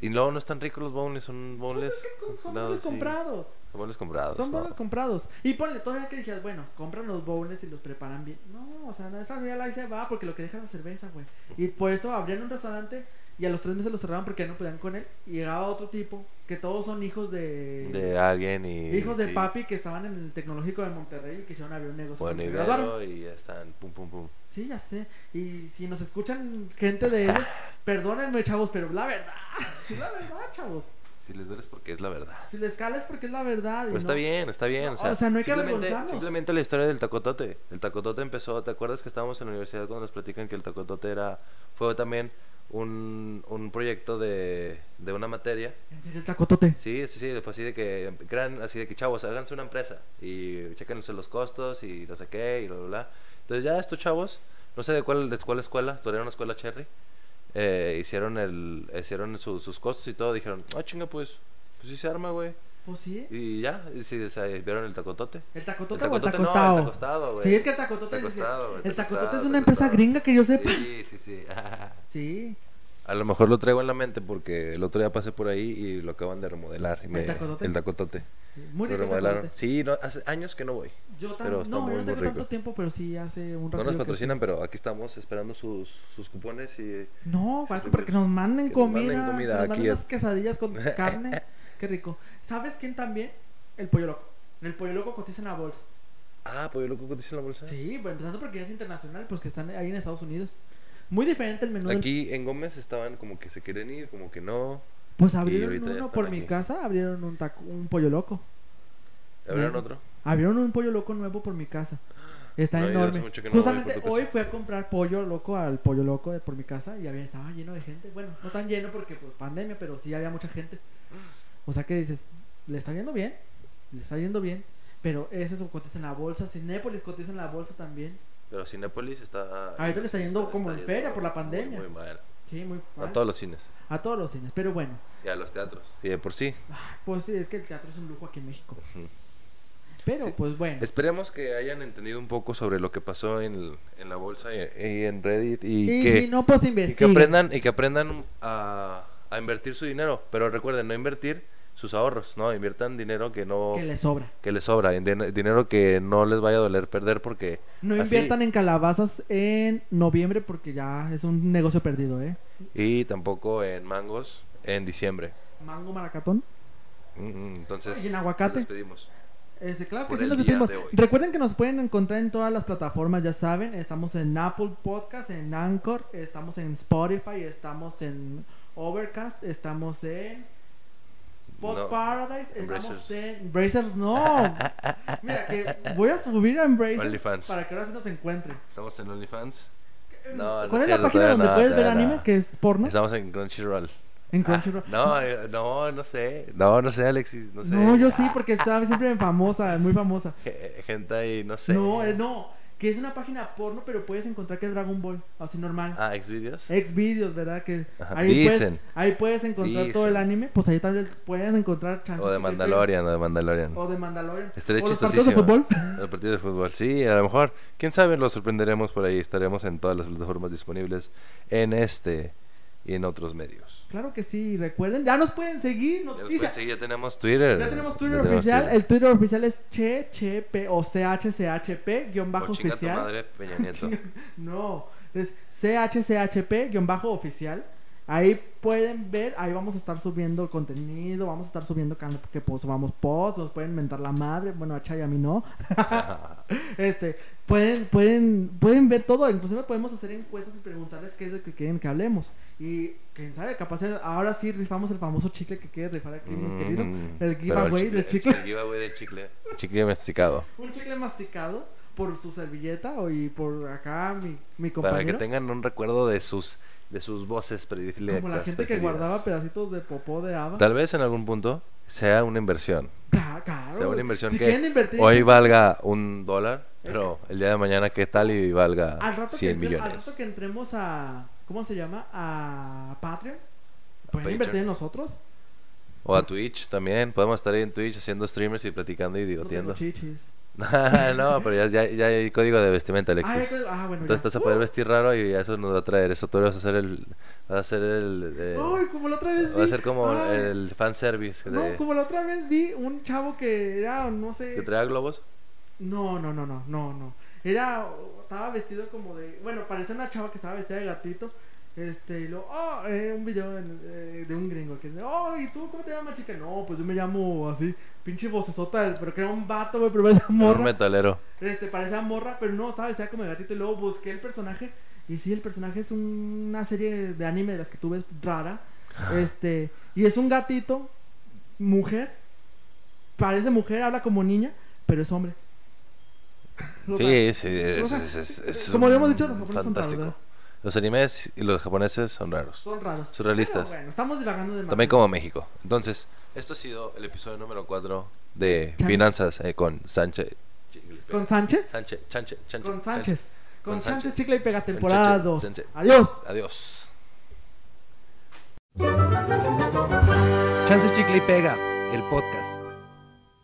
Y luego no están ricos los bowls, son bowls Pues es que con- son boneless sí. comprados. Son bowls comprados. Son no. boneless comprados. Y ponle todavía que dijeras, bueno, compran los bowls y los preparan bien. No, o sea, esa ya la se va porque lo que deja es la cerveza, güey. Y por eso abrían un restaurante y a los tres meses lo cerraban porque ya no podían con él. Y llegaba otro tipo, que todos son hijos de... De alguien y... hijos de sí, papi que estaban en el tecnológico de Monterrey y quisieron abrir un negocio. Bueno, y graduaron. y ya están, pum, pum, pum. Sí, ya sé. Y si nos escuchan gente de ellos, perdónenme, chavos, pero la verdad, la verdad, chavos. Si les duele es porque es la verdad. Si les cala es porque es la verdad. Pero está no- bien, está bien. No, o, sea, o sea, no hay que simplemente, simplemente la historia del tacotote. El tacotote empezó, ¿te acuerdas que estábamos en la universidad cuando nos platican que el tacotote era, fue también un, un proyecto de, de una materia? ¿En serio el tacotote? Sí, sí, sí, fue así de que, crean, así de que chavos, háganse una empresa y chequense los costos y no sé qué y bla, bla, bla. Entonces ya estos chavos, no sé de cuál, de cuál escuela, pero era una escuela cherry, eh, hicieron el, hicieron su- sus costos y todo, dijeron, ah, chinga, pues, pues sí se arma, güey. Pues sí. Y ya, y sí, o sea, vieron el tacotote. ¿El tacotote, El o el tacotote no, tacostado? el tacostado, güey. Sí, es que el tacotote, El tacostado, güey, el tacotote tacostado, es una empresa gringa que yo sepa. Sí, sí, sí. Sí. A lo mejor lo traigo en la mente porque el otro día pasé por ahí y lo acaban de remodelar. y me- tacotote? El tacotote. sí. Muy Lo rico el remodelaron. tacotote. Sí, no, hace años que no voy. Yo pero también. está No, muy, no muy tengo rico. tanto tiempo, pero sí hace un rato. No nos patrocinan, pero aquí estamos esperando sus, sus cupones y... No, para, para que nos manden que nos comida. manden comida que nos manden aquí unas es- quesadillas con carne. Qué rico. ¿Sabes quién también? El pollo loco. El pollo loco cotiza en la bolsa. Ah, pues yo lo cotiza en la bolsa. Sí, pues empezando porque ya es internacional, pues que están ahí en Estados Unidos. Muy diferente el menú. del- Aquí en Gómez estaban como que se quieren ir, como que no. Pues abrieron uno por mi casa, abrieron un, taco- un pollo loco. ¿Abrieron otro? Abrieron un pollo loco nuevo por mi casa. Está No, enorme. no Justamente casa. hoy fui a comprar pollo loco al pollo loco de por mi casa y había estaba lleno de gente. Bueno, no tan lleno porque pues pandemia, pero sí había mucha gente. O sea que dices, le está yendo bien, le está yendo bien, pero ese es cotiza en la bolsa, Cinépolis cotiza en la bolsa también. Pero Cinépolis está... Ahorita le está yendo como en yendo feria por la muy, pandemia. Muy, mal. Sí, muy A mal. todos los cines. A todos los cines, pero bueno, Y a los teatros. Y de por sí. pues sí, es que el teatro es un lujo aquí en México. Pero Sí. pues bueno. Esperemos que hayan entendido un poco sobre lo que pasó en, el- en la bolsa y, y en Reddit y, Y que, si no, pues y que investiguen. aprendan y que aprendan a, a invertir su dinero. Pero recuerden, no invertir sus ahorros, ¿no? Inviertan dinero que no Que les sobra. que les sobra, dinero que no les vaya a doler perder porque No así- inviertan en calabazas en noviembre porque ya es un negocio perdido, ¿eh? y tampoco en mangos en diciembre. Mango maracatón. Mm, Entonces, ¿Y en aguacate? nos despedimos. Este, claro que sí, nos. Recuerden que nos pueden encontrar en todas las plataformas, ya saben. Estamos en Apple Podcast, en Anchor, estamos en Spotify, estamos en Overcast, estamos en Pod No. Paradise, estamos en Brazers, no. Mira, que voy a subir a OnlyFans. para que ahora sí nos encuentren. Estamos en OnlyFans. No, ¿Cuál es es la página donde no, puedes ver anime? Que es porno. Estamos en Crunchyroll. En Crunchyroll. No, eh, no, no sé. No, no sé, Alexis. No sé. No, yo sí, porque estaba siempre famosa, muy famosa. Ge- Gente ahí, no sé. No, eh, no, que es una página porno, pero puedes encontrar que es Dragon Ball, así normal. Ah, Xvideos. Xvideos, ¿verdad? Que Ajá, ahí puedes, dicen. ahí puedes encontrar todo el anime, pues ahí también puedes encontrar chances O de Mandalorian, o de Mandalorian. O de Mandalorian. Estaría o los partidos de chistosísimo. fútbol. Partido de fútbol, sí, a lo mejor. Quién sabe, lo sorprenderemos por ahí. Estaremos en todas las plataformas disponibles en este y en otros medios. Claro que sí, recuerden, ya nos pueden seguir, Ya, nos noticia. pueden seguir, ya tenemos Twitter. Ya tenemos Twitter Ya tenemos oficial, Twitter. el Twitter oficial es che, che, p o c h c h p guion bajo O chinga tu oficial. madre, Peña Nieto. No, es CHCHP-oficial. Ahí pueden ver, ahí vamos a estar subiendo contenido, vamos a estar subiendo que pues, subamos posts, nos pueden mentar la madre, bueno a Chay a mí no. este, pueden, pueden, pueden ver todo, inclusive podemos hacer encuestas y preguntarles qué es lo que quieren que hablemos. Y quién sabe, capaz ahora sí rifamos el famoso chicle que quiere rifar aquí, mi querido. Mm, El giveaway del chicle. El giveaway del chicle. Chicle masticado. Un chicle masticado por su servilleta o y por acá mi, mi Para que compañero. tengan un recuerdo de sus de sus voces predilectas. Como la gente que guardaba pedacitos de popó de haba. Tal vez en algún punto sea una inversión. Claro, claro. Sea una inversión si que hoy en- valga un dólar, pero el día de mañana qué tal y valga al rato, que 100 entre- al millones. rato que entremos a ¿cómo se llama? a Patreon. Pueden Patreon. invertir en nosotros. O a Twitch también. Podemos estar ahí en Twitch haciendo streamers y platicando y No digoteando. chichis. no, pero ya, ya, ya hay código de vestimenta, Ah, Alexis. ya- ah, bueno, Entonces te ya. vas a poder Uh, vestir raro y eso nos va a traer eso. Tú vas a hacer el. Vas a hacer el. eh, Uy, como la otra vez vi. va a ser como Ay, el fanservice No, de, como la otra vez vi un chavo que era, no sé. que trae globos. No, no, no, no, no, no. Era, estaba vestido como de, bueno, parecía una chava que estaba vestida de gatito. Este, y luego, oh, eh, un video en- eh, de un gringo que dice, oh, ¿y tú cómo te llamas, chica? No, pues yo me llamo así, pinche vocesota, pero que era un vato, güey, pero esa Un morra. metalero. Este, parecía morra, pero no, estaba vestida como de gatito. Y luego busqué el personaje. Y sí, el personaje es un- una serie de anime de las que tú ves rara. Este, y es un gatito, mujer. Parece mujer, habla como niña, pero es hombre. Sí, sí, es, es- es- es como un- habíamos dicho, los son raros. Los animes y los japoneses son raros. Son raros. Surrealistas. Pero bueno, estamos divagando demasiado. También como México. Entonces, esto ha sido el episodio número 4 de. Finanzas eh, con Sánchez. ¿Con Sánchez? Sánchez, Sánchez, Sánchez, Con Sánchez. Con, Con Sánchez, Sánchez. Chicle y Pega, temporada Sánchez, 2. Sánchez. Adiós. Adiós. Chance Chicle y Pega, el podcast.